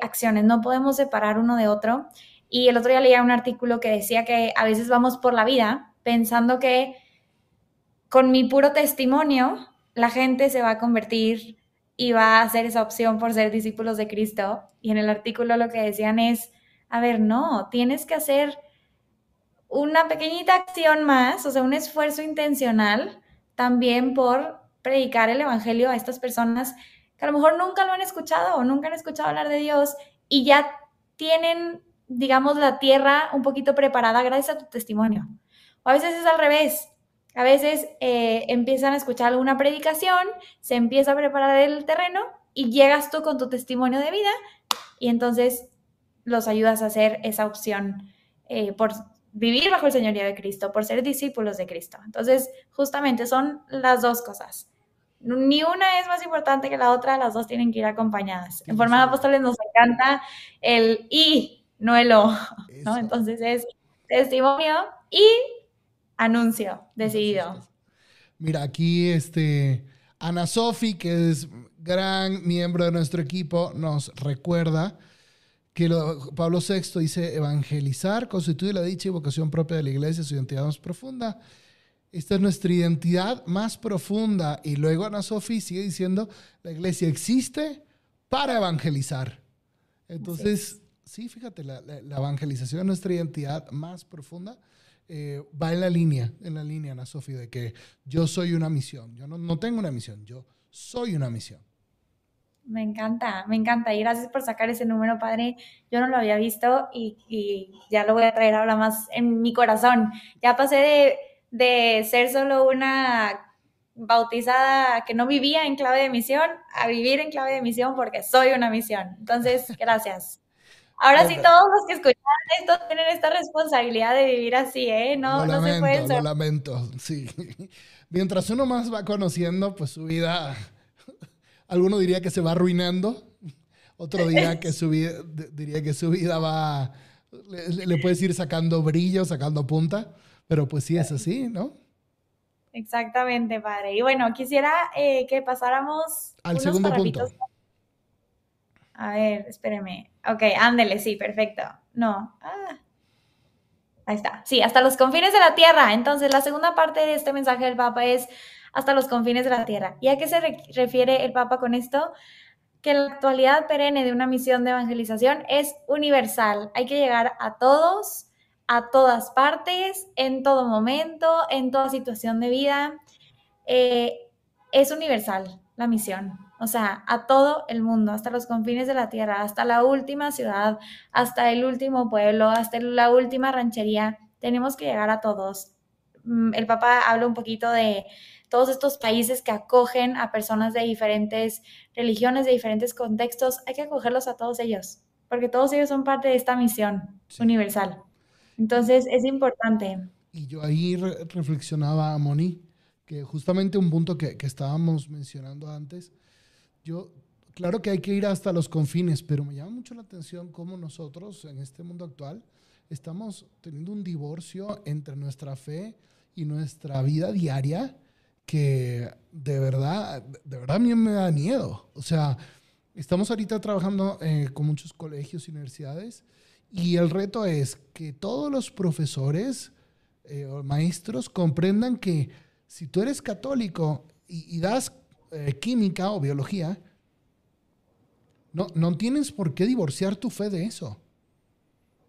acciones. No podemos separar uno de otro. Y el otro día leía un artículo que decía que a veces vamos por la vida pensando que con mi puro testimonio la gente se va a convertir y va a hacer esa opción por ser discípulos de Cristo. Y en el artículo lo que decían es, a ver, no, tienes que hacer una pequeñita acción más, o sea, un esfuerzo intencional también por predicar el Evangelio a estas personas que a lo mejor nunca lo han escuchado o nunca han escuchado hablar de Dios y ya tienen, digamos, la tierra un poquito preparada gracias a tu testimonio. O a veces es al revés. A veces eh, empiezan a escuchar alguna predicación, se empieza a preparar el terreno y llegas tú con tu testimonio de vida y entonces los ayudas a hacer esa opción eh, por vivir bajo el señorío de Cristo, por ser discípulos de Cristo. Entonces, justamente son las dos cosas. Ni una es más importante que la otra, las dos tienen que ir acompañadas. En forma de apóstoles nos encanta el y, no el o, ¿no? Entonces es testimonio y anuncio decidido. Mira, aquí este Ana Sofi, que es gran miembro de nuestro equipo, nos recuerda que Pablo VI dice, evangelizar constituye la dicha y vocación propia de la iglesia, su identidad más profunda. Esta es nuestra identidad más profunda. Y luego Ana Sofía sigue diciendo, la iglesia existe para evangelizar. Entonces, sí, fíjate, la, evangelización de nuestra identidad más profunda eh, va en la línea, en la línea, Ana Sofía, de que yo soy una misión. Yo no, no tengo una misión, yo soy una misión. Me encanta, me encanta. Y gracias por sacar ese número, padre. Yo no lo había visto y, ya lo voy a traer ahora más en mi corazón. Ya pasé de, ser solo una bautizada que no vivía en clave de misión a vivir en clave de misión porque soy una misión. Entonces, gracias. Ahora sí, todos los que escuchan esto tienen esta responsabilidad de vivir así, ¿eh? No, no se pueden... Lo lamento, sí. Mientras uno más va conociendo, pues su vida Alguno diría que se va arruinando, otro diría que su vida, diría que su vida va, le, puedes ir sacando brillo, sacando punta, pero pues sí es así, ¿no? Exactamente, padre. Y bueno, quisiera eh, que pasáramos al segundo punto. A ver, espéreme. Ok, ándele, sí, perfecto. No. Ah. Ahí está. Sí, hasta los confines de la tierra. Entonces, la segunda parte de este mensaje del Papa es hasta los confines de la tierra. ¿Y a qué se refiere el Papa con esto? Que la actualidad perenne de una misión de evangelización es universal. Hay que llegar a todos, a todas partes, en todo momento, en toda situación de vida. Eh, es universal la misión. O sea, a todo el mundo, hasta los confines de la tierra, hasta la última ciudad, hasta el último pueblo, hasta la última ranchería. Tenemos que llegar a todos. Mm, el Papa habla un poquito de todos estos países que acogen a personas de diferentes religiones, de diferentes contextos, hay que acogerlos a todos ellos, porque todos ellos son parte de esta misión universal. Entonces es importante. Y yo ahí reflexionaba, Moni, que justamente un punto que, que estábamos mencionando antes, yo, claro que hay que ir hasta los confines, pero me llama mucho la atención cómo nosotros en este mundo actual estamos teniendo un divorcio entre nuestra fe y nuestra vida diaria que de verdad, de verdad a mí me da miedo. O sea, estamos ahorita trabajando eh, con muchos colegios y universidades y el reto es que todos los profesores eh, o maestros comprendan que si tú eres católico y, das eh, química o biología, no, no tienes por qué divorciar tu fe de eso.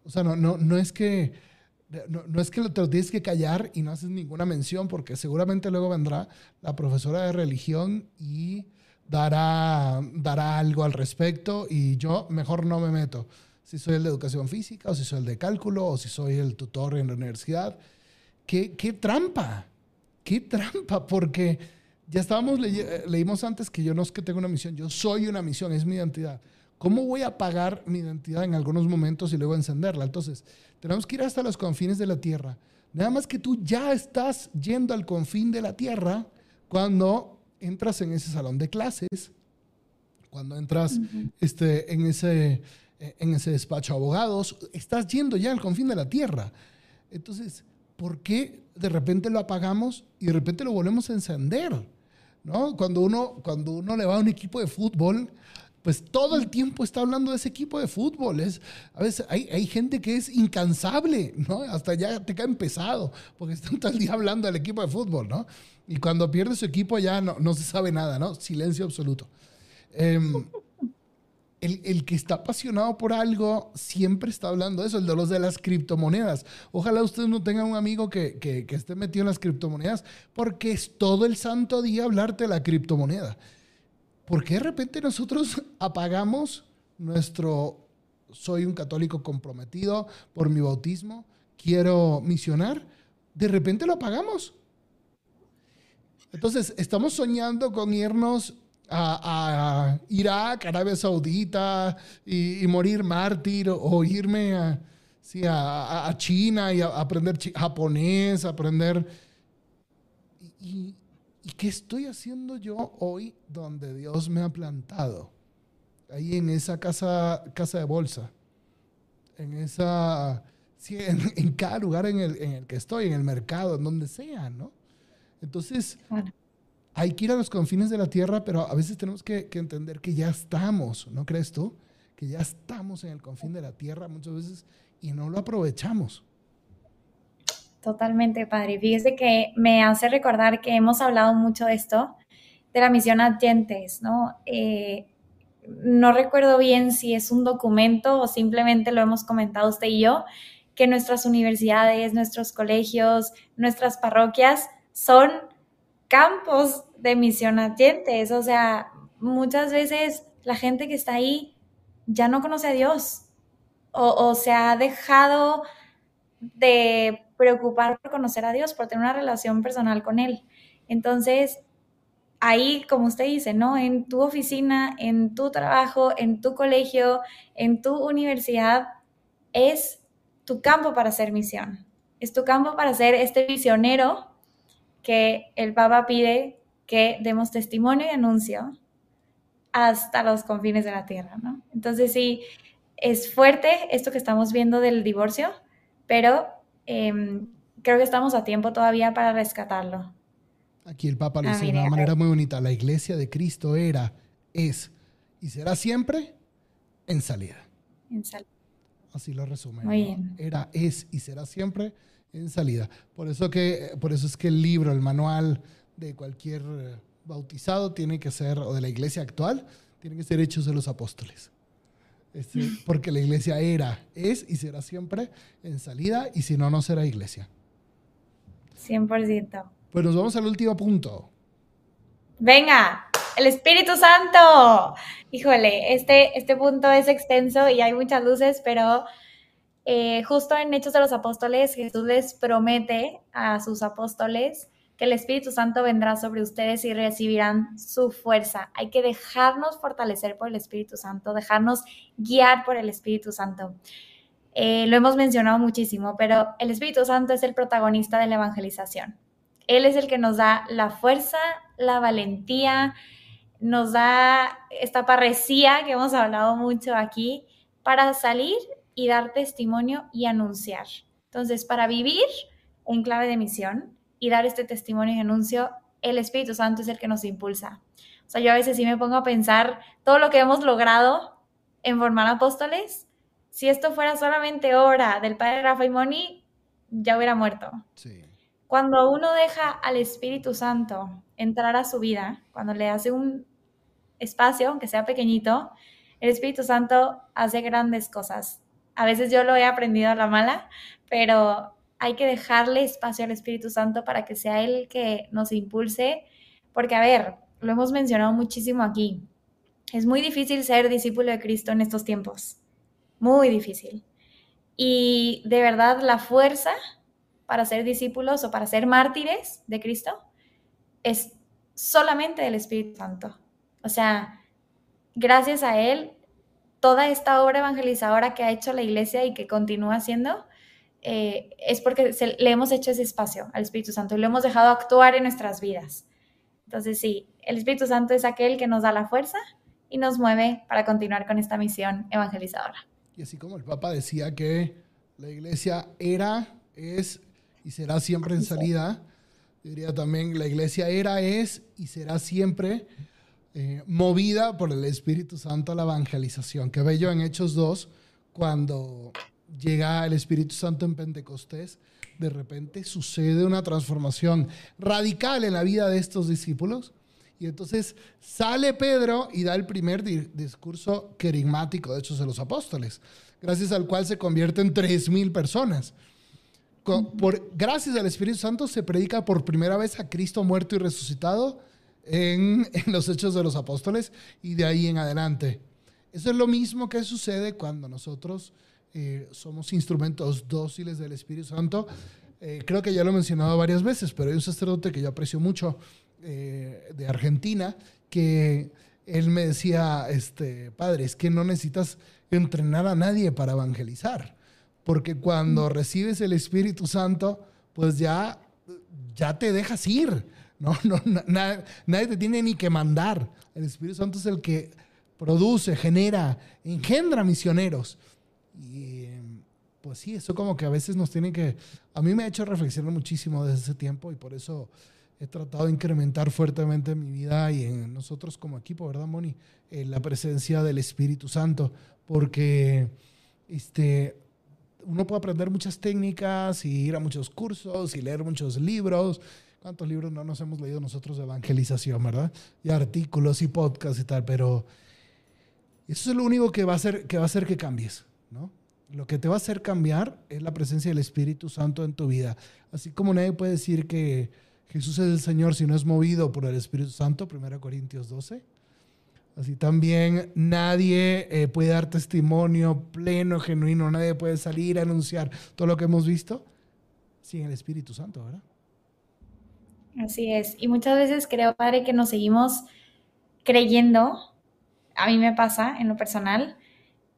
O sea, no, no, no es que no, es que te lo tienes que callar y no haces ninguna mención, porque seguramente luego vendrá la profesora de religión y dará, dará algo al respecto y yo mejor no me meto. Si soy el de educación física, o si soy el de cálculo, o si soy el tutor en la universidad. ¿Qué, qué trampa? ¿Qué trampa? Porque ya estábamos, leímos antes que yo no es que tenga una misión, yo soy una misión, es mi identidad. ¿Cómo voy a apagar mi identidad en algunos momentos y luego encenderla? Entonces, tenemos que ir hasta los confines de la tierra. Nada más que tú ya estás yendo al confín de la tierra cuando entras en ese salón de clases, cuando entras este, en, ese, en ese despacho de abogados, estás yendo ya al confín de la tierra. Entonces, ¿por qué de repente lo apagamos y de repente lo volvemos a encender? ¿No? Cuando, uno, cuando uno le va a un equipo de fútbol, pues todo el tiempo está hablando de ese equipo de fútbol. Es, a veces hay, hay, gente que es incansable, ¿no? Hasta ya te caen pesado, porque están todo el día hablando del equipo de fútbol, ¿no? Y cuando pierde su equipo ya no, no se sabe nada, ¿no? Silencio absoluto. Em, el, que está apasionado por algo siempre está hablando de eso, el de de las criptomonedas. Ojalá ustedes no tengan un amigo que, que, esté metido en las criptomonedas, porque es todo el santo día hablarte de la criptomoneda. ¿por qué de repente nosotros apagamos nuestro, soy un católico comprometido por mi bautismo, quiero misionar? De repente lo apagamos. Entonces, estamos soñando con irnos a, Irak, Arabia Saudita y, morir mártir o, irme a, a, China y aprender japonés, aprender... Y, ¿Y qué estoy haciendo yo hoy donde Dios me ha plantado? Ahí en esa casa, casa de bolsa, en esa, en, cada lugar en el, que estoy, en el mercado, en donde sea, ¿no? Entonces, hay que ir a los confines de la tierra, pero a veces tenemos que, entender que ya estamos, ¿no crees tú? Que ya estamos en el confín de la tierra muchas veces y no lo aprovechamos. Totalmente, padre. Fíjese que me hace recordar que hemos hablado mucho de esto, de la misión Adyentes, ¿no? Eh, no recuerdo bien si es un documento o simplemente lo hemos comentado usted y yo, que nuestras universidades, nuestros colegios, nuestras parroquias son campos de misión Adyentes. O sea, muchas veces la gente que está ahí ya no conoce a Dios o, o se ha dejado de preocupar por conocer a Dios, por tener una relación personal con Él. Entonces, ahí, como usted dice, ¿no? En tu oficina, en tu trabajo, en tu colegio, en tu universidad, es tu campo para hacer misión. Es tu campo para ser este visionero que el Papa pide que demos testimonio y anuncio hasta los confines de la tierra, ¿no? Entonces sí, es fuerte esto que estamos viendo del divorcio, pero Em, creo que estamos a tiempo todavía para rescatarlo. Aquí el Papa lo dice de una manera muy bonita. La iglesia de Cristo era, es y será siempre en salida. En salida. Así lo resume. Era, es y será siempre en salida. Por eso, que, por eso es que el libro, el manual de cualquier bautizado tiene que ser, o de la iglesia actual, tiene que ser Hechos de los Apóstoles. Este, porque la iglesia era, es y será siempre en salida y si no, no será iglesia. 100%. Pues nos vamos al último punto. Venga, el Espíritu Santo. Híjole, este, este punto es extenso y hay muchas luces, pero eh, justo en Hechos de los Apóstoles, Jesús les promete a sus apóstoles que el Espíritu Santo vendrá sobre ustedes y recibirán su fuerza. Hay que dejarnos fortalecer por el Espíritu Santo, dejarnos guiar por el Espíritu Santo. Eh, lo hemos mencionado muchísimo, pero el Espíritu Santo es el protagonista de la evangelización. Él es el que nos da la fuerza, la valentía, nos da esta parresía que hemos hablado mucho aquí para salir y dar testimonio y anunciar. Entonces, para vivir en clave de misión y dar este testimonio y anuncio, el Espíritu Santo es el que nos impulsa. O sea, yo a veces sí me pongo a pensar todo lo que hemos logrado en formar apóstoles. Si esto fuera solamente obra del padre Rafa y Moni, ya hubiera muerto. Cuando uno deja al Espíritu Santo entrar a su vida, cuando le hace un espacio, aunque sea pequeñito, el Espíritu Santo hace grandes cosas. A veces yo lo he aprendido a la mala, pero hay que dejarle espacio al Espíritu Santo para que sea Él que nos impulse, porque a ver, lo hemos mencionado muchísimo aquí, es muy difícil ser discípulo de Cristo en estos tiempos, muy difícil. Y de verdad la fuerza para ser discípulos o para ser mártires de Cristo es solamente del Espíritu Santo. O sea, gracias a Él, toda esta obra evangelizadora que ha hecho la iglesia y que continúa haciendo, eh, es porque le hemos hecho ese espacio al Espíritu Santo y lo hemos dejado actuar en nuestras vidas. Entonces, sí, el Espíritu Santo es aquel que nos da la fuerza y nos mueve para continuar con esta misión evangelizadora. Y así como el Papa decía que la iglesia era, es y será siempre en salida, diría también la iglesia era, es y será siempre eh, movida por el Espíritu Santo a la evangelización. Que bello en Hechos 2, cuando llega el Espíritu Santo en Pentecostés, de repente sucede una transformación radical en la vida de estos discípulos. Y entonces sale Pedro y da el primer discurso querigmático de Hechos de los Apóstoles, gracias al cual se convierten 3.000 personas. por, gracias al Espíritu Santo se predica por primera vez a Cristo muerto y resucitado en, los hechos de los apóstoles y de ahí en adelante. Eso es lo mismo que sucede cuando nosotros eh, somos instrumentos dóciles del Espíritu Santo. Eh, creo que ya lo he mencionado varias veces, pero hay un sacerdote que yo aprecio mucho eh, de Argentina que él me decía, este, padre, es que no necesitas entrenar a nadie para evangelizar, porque cuando recibes el Espíritu Santo, pues ya, ya te dejas ir no, no, nadie, te tiene ni que mandar. El Espíritu Santo es el que produce, genera, engendra misioneros. Y pues sí, eso como que a veces nos tiene que... A mí me ha hecho reflexionar muchísimo desde ese tiempo y por eso he tratado de incrementar fuertemente en mi vida y en nosotros como equipo, ¿verdad, Moni? En la presencia del Espíritu Santo, porque este, uno puede aprender muchas técnicas y ir a muchos cursos y leer muchos libros ¿Cuántos libros no nos hemos leído nosotros de evangelización, verdad? Y artículos y podcasts y tal, pero eso es lo único que va a hacer que, va a hacer que cambies, ¿no? Lo que te va a hacer cambiar es la presencia del Espíritu Santo en tu vida. Así como nadie puede decir que Jesús es el Señor si no es movido por el Espíritu Santo, 1 Corintios 12. Así también nadie eh, puede dar testimonio pleno, genuino, nadie puede salir a anunciar todo lo que hemos visto sin el Espíritu Santo, ¿verdad? Así es. Y muchas veces creo, padre, que nos seguimos creyendo, a mí me pasa en lo personal,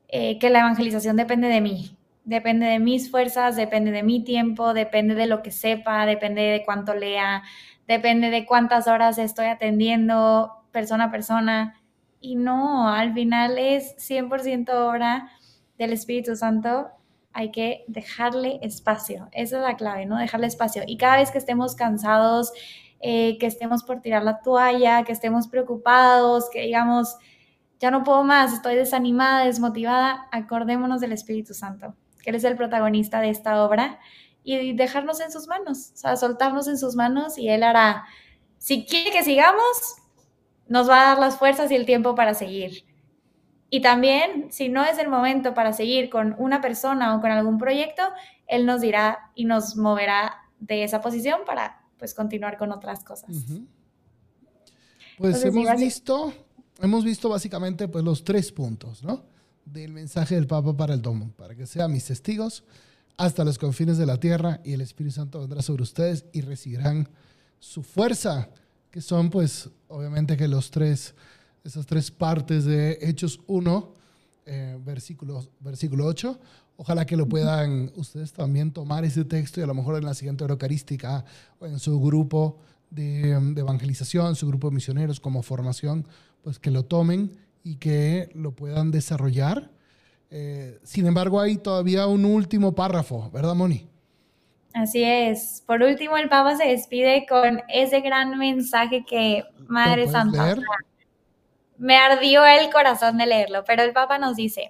eh, que la evangelización depende de mí. Depende de mis fuerzas, depende de mi tiempo, depende de lo que sepa, depende de cuánto lea, depende de cuántas horas estoy atendiendo persona a persona. Y no, al final es 100% obra del Espíritu Santo hay que dejarle espacio. Esa es la clave, ¿no? Dejarle espacio. Y cada vez que estemos cansados, eh, que estemos por tirar la toalla, que estemos preocupados, que digamos, ya no puedo más, estoy desanimada, desmotivada, acordémonos del Espíritu Santo, que Él es el protagonista de esta obra y dejarnos en sus manos, o sea, soltarnos en sus manos y Él hará, si quiere que sigamos, nos va a dar las fuerzas y el tiempo para seguir. Y también, si no es el momento para seguir con una persona o con algún proyecto, Él nos dirá y nos moverá de esa posición para pues continuar con otras cosas. Pues hemos visto, hemos visto básicamente pues los tres puntos, ¿no? Del mensaje del Papa para el domo, para que sean mis testigos hasta los confines de la tierra y el Espíritu Santo vendrá sobre ustedes y recibirán su fuerza, que son pues obviamente que los tres, esas tres partes de Hechos 1, eh, versículo, versículo 8. Ojalá que lo puedan ustedes también tomar ese texto y a lo mejor en la siguiente Eucarística o en su grupo de, de evangelización, su grupo de misioneros como formación, pues que lo tomen y que lo puedan desarrollar. Eh, sin embargo, hay todavía un último párrafo, ¿verdad, Moni? Así es. Por último, el Papa se despide con ese gran mensaje que, Madre Santa, me ardió el corazón de leerlo, pero el Papa nos dice,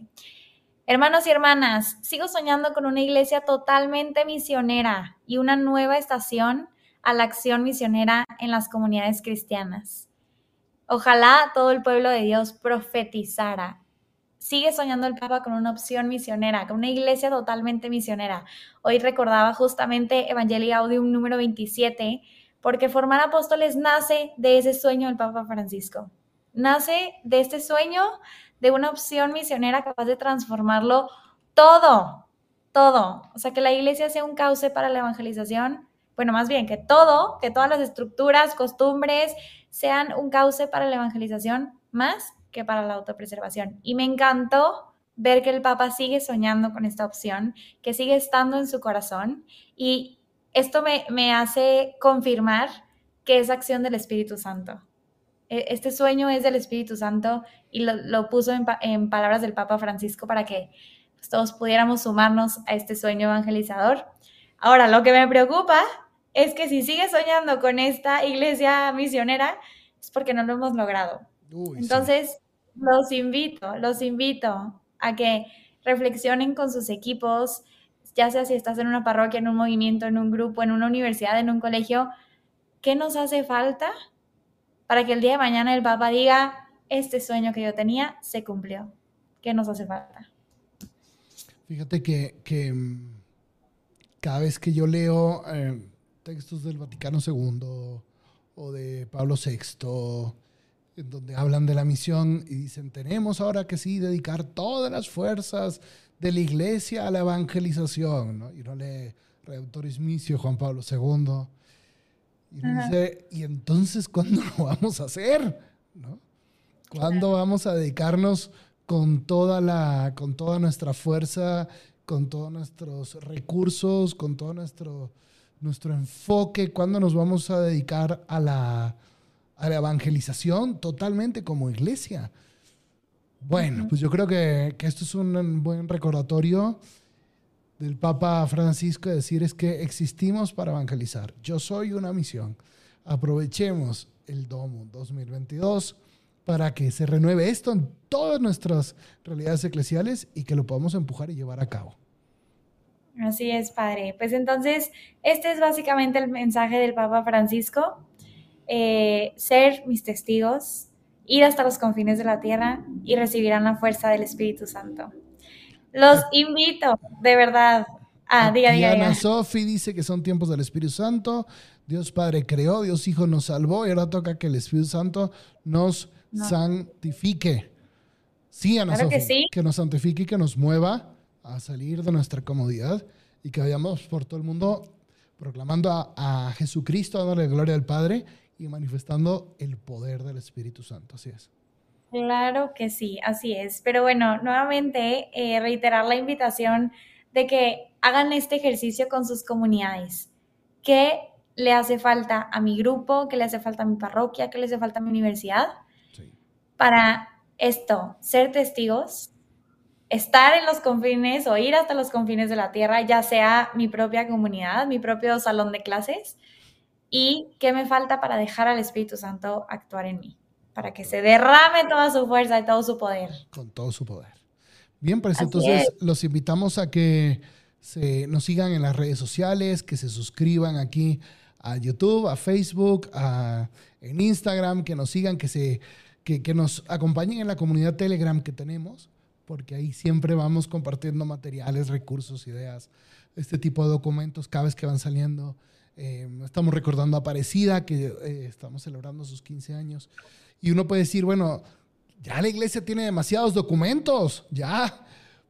hermanos y hermanas, sigo soñando con una iglesia totalmente misionera y una nueva estación a la acción misionera en las comunidades cristianas. Ojalá todo el pueblo de Dios profetizara. Sigue soñando el Papa con una opción misionera, con una iglesia totalmente misionera. Hoy recordaba justamente Evangelii Audium número 27, porque formar apóstoles nace de ese sueño del Papa Francisco. Nace de este sueño de una opción misionera capaz de transformarlo todo, todo. O sea, que la iglesia sea un cauce para la evangelización. Bueno, más bien que todo, que todas las estructuras, costumbres, sean un cauce para la evangelización más que para la autopreservación. Y me encantó ver que el Papa sigue soñando con esta opción, que sigue estando en su corazón y esto me, me hace confirmar que es acción del Espíritu Santo. E, este sueño es del Espíritu Santo y lo, puso en, palabras del Papa Francisco para que pues, todos pudiéramos sumarnos a este sueño evangelizador. Ahora, lo que me preocupa es que si sigues soñando con esta iglesia misionera, es porque no lo hemos logrado. Entonces, los invito, los invito a que reflexionen con sus equipos, ya sea si estás en una parroquia, en un movimiento, en un grupo, en una universidad, en un colegio, ¿qué nos hace falta para que el día de mañana el Papa diga, este sueño que yo tenía se cumplió? ¿Qué nos hace falta? Fíjate que, mm, cada vez que yo leo eh, textos del Vaticano II o de Pablo VI, en donde hablan de la misión y dicen, tenemos ahora que sí dedicar todas las fuerzas de la iglesia a la evangelización, ¿no? Y no lee Redemptoris Missio, Juan Pablo II. Y dice, ¿y entonces cuándo lo vamos a hacer? ¿No? ¿Cuándo vamos a dedicarnos con toda, la, con toda nuestra fuerza, con todos nuestros recursos, con todo nuestro nuestro enfoque, cuándo nos vamos a dedicar a la, a la evangelización totalmente como iglesia. Bueno, pues yo creo que, que, esto es un buen recordatorio del Papa Francisco de decir es que existimos para evangelizar. Yo soy una misión. Aprovechemos el Domo 2022 para que se renueve esto en todas nuestras realidades eclesiales y que lo podamos empujar y llevar a cabo. Así es, padre. Pues entonces, este es básicamente el mensaje del Papa Francisco. Eh, ser mis testigos, ir hasta los confines de la tierra y recibirán la fuerza del Espíritu Santo. Los invito, de verdad. Ah, diga, diga, Ana Sofi dice que son tiempos del Espíritu Santo. Dios Padre creó, Dios Hijo nos salvó y ahora toca que el Espíritu Santo nos santifique. Sí, Ana Sofi, que, que nos santifique y que nos mueva a salir de nuestra comodidad y que vayamos por todo el mundo proclamando a, Jesucristo, dándole gloria al Padre y manifestando el poder del Espíritu Santo. Así es. Claro que sí, así es. Pero bueno, nuevamente eh, reiterar la invitación de que hagan este ejercicio con sus comunidades. ¿Qué le hace falta a mi grupo? ¿Qué le hace falta a mi parroquia? ¿Qué le hace falta a mi universidad? Para esto, ser testigos estar en los confines o ir hasta los confines de la tierra, ya sea mi propia comunidad, mi propio salón de clases, y qué me falta para dejar al Espíritu Santo actuar en mí, para que se derrame toda su fuerza y todo su poder. Con todo su poder. Bien, pues entonces los invitamos a que se, nos sigan en las redes sociales, que se suscriban aquí a YouTube, a Facebook, a, en Instagram, que nos sigan, que, se, que, que nos acompañen en la comunidad Telegram que tenemos porque ahí siempre vamos compartiendo materiales, recursos, ideas, este tipo de documentos cada vez que van saliendo. Eh, estamos recordando a Aparecida, que eh, estamos celebrando sus 15 años. Y uno puede decir, bueno, ya la iglesia tiene demasiados documentos, ya.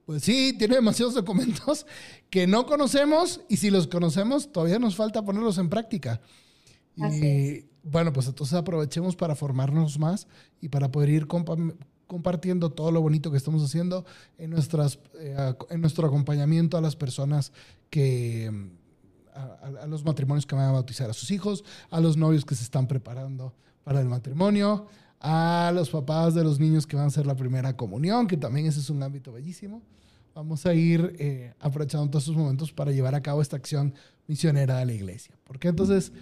Pues sí, tiene demasiados documentos que no conocemos y si los conocemos todavía nos falta ponerlos en práctica. Y bueno, pues entonces aprovechemos para formarnos más y para poder ir compartiendo todo lo bonito que estamos haciendo en, nuestras, eh, en nuestro acompañamiento a las personas que, a, los matrimonios que van a bautizar a sus hijos, a los novios que se están preparando para el matrimonio, a los papás de los niños que van a hacer la primera comunión, que también ese es un ámbito bellísimo. Vamos a ir eh, aprovechando todos esos momentos para llevar a cabo esta acción misionera de la iglesia. Porque entonces,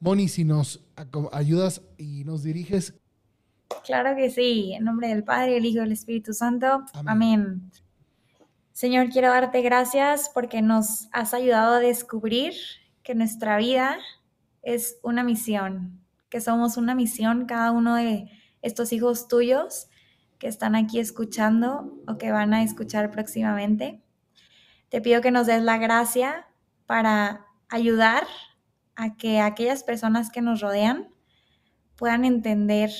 Moni, si nos ayudas y nos diriges. Claro que sí, en nombre del Padre, el Hijo y del Espíritu Santo. Amén. Señor, quiero darte gracias porque nos has ayudado a descubrir que nuestra vida es una misión, que somos una misión cada uno de estos hijos tuyos que están aquí escuchando o que van a escuchar próximamente. Te pido que nos des la gracia para ayudar a que aquellas personas que nos rodean puedan entender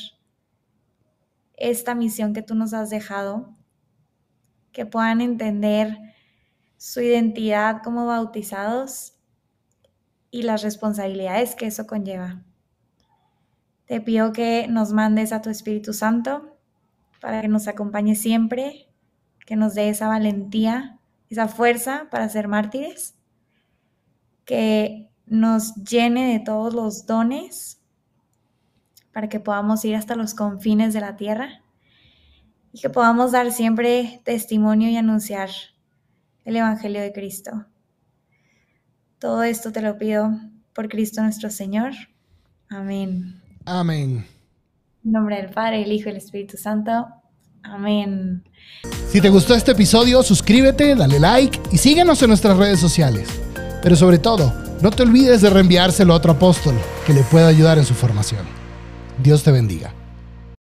esta misión que tú nos has dejado, que puedan entender su identidad como bautizados y las responsabilidades que eso conlleva. Te pido que nos mandes a tu Espíritu Santo para que nos acompañe siempre, que nos dé esa valentía, esa fuerza para ser mártires que nos llene de todos los dones para que podamos ir hasta los confines de la tierra y que podamos dar siempre testimonio y anunciar el Evangelio de Cristo. Todo esto te lo pido por Cristo nuestro Señor. Amén. Amén. En nombre del Padre, el Hijo y el Espíritu Santo. Amén. Si te gustó este episodio, suscríbete, dale like y síguenos en nuestras redes sociales. Pero sobre todo, no te olvides de reenviárselo a otro apóstol que le pueda ayudar en su formación. Dios te bendiga.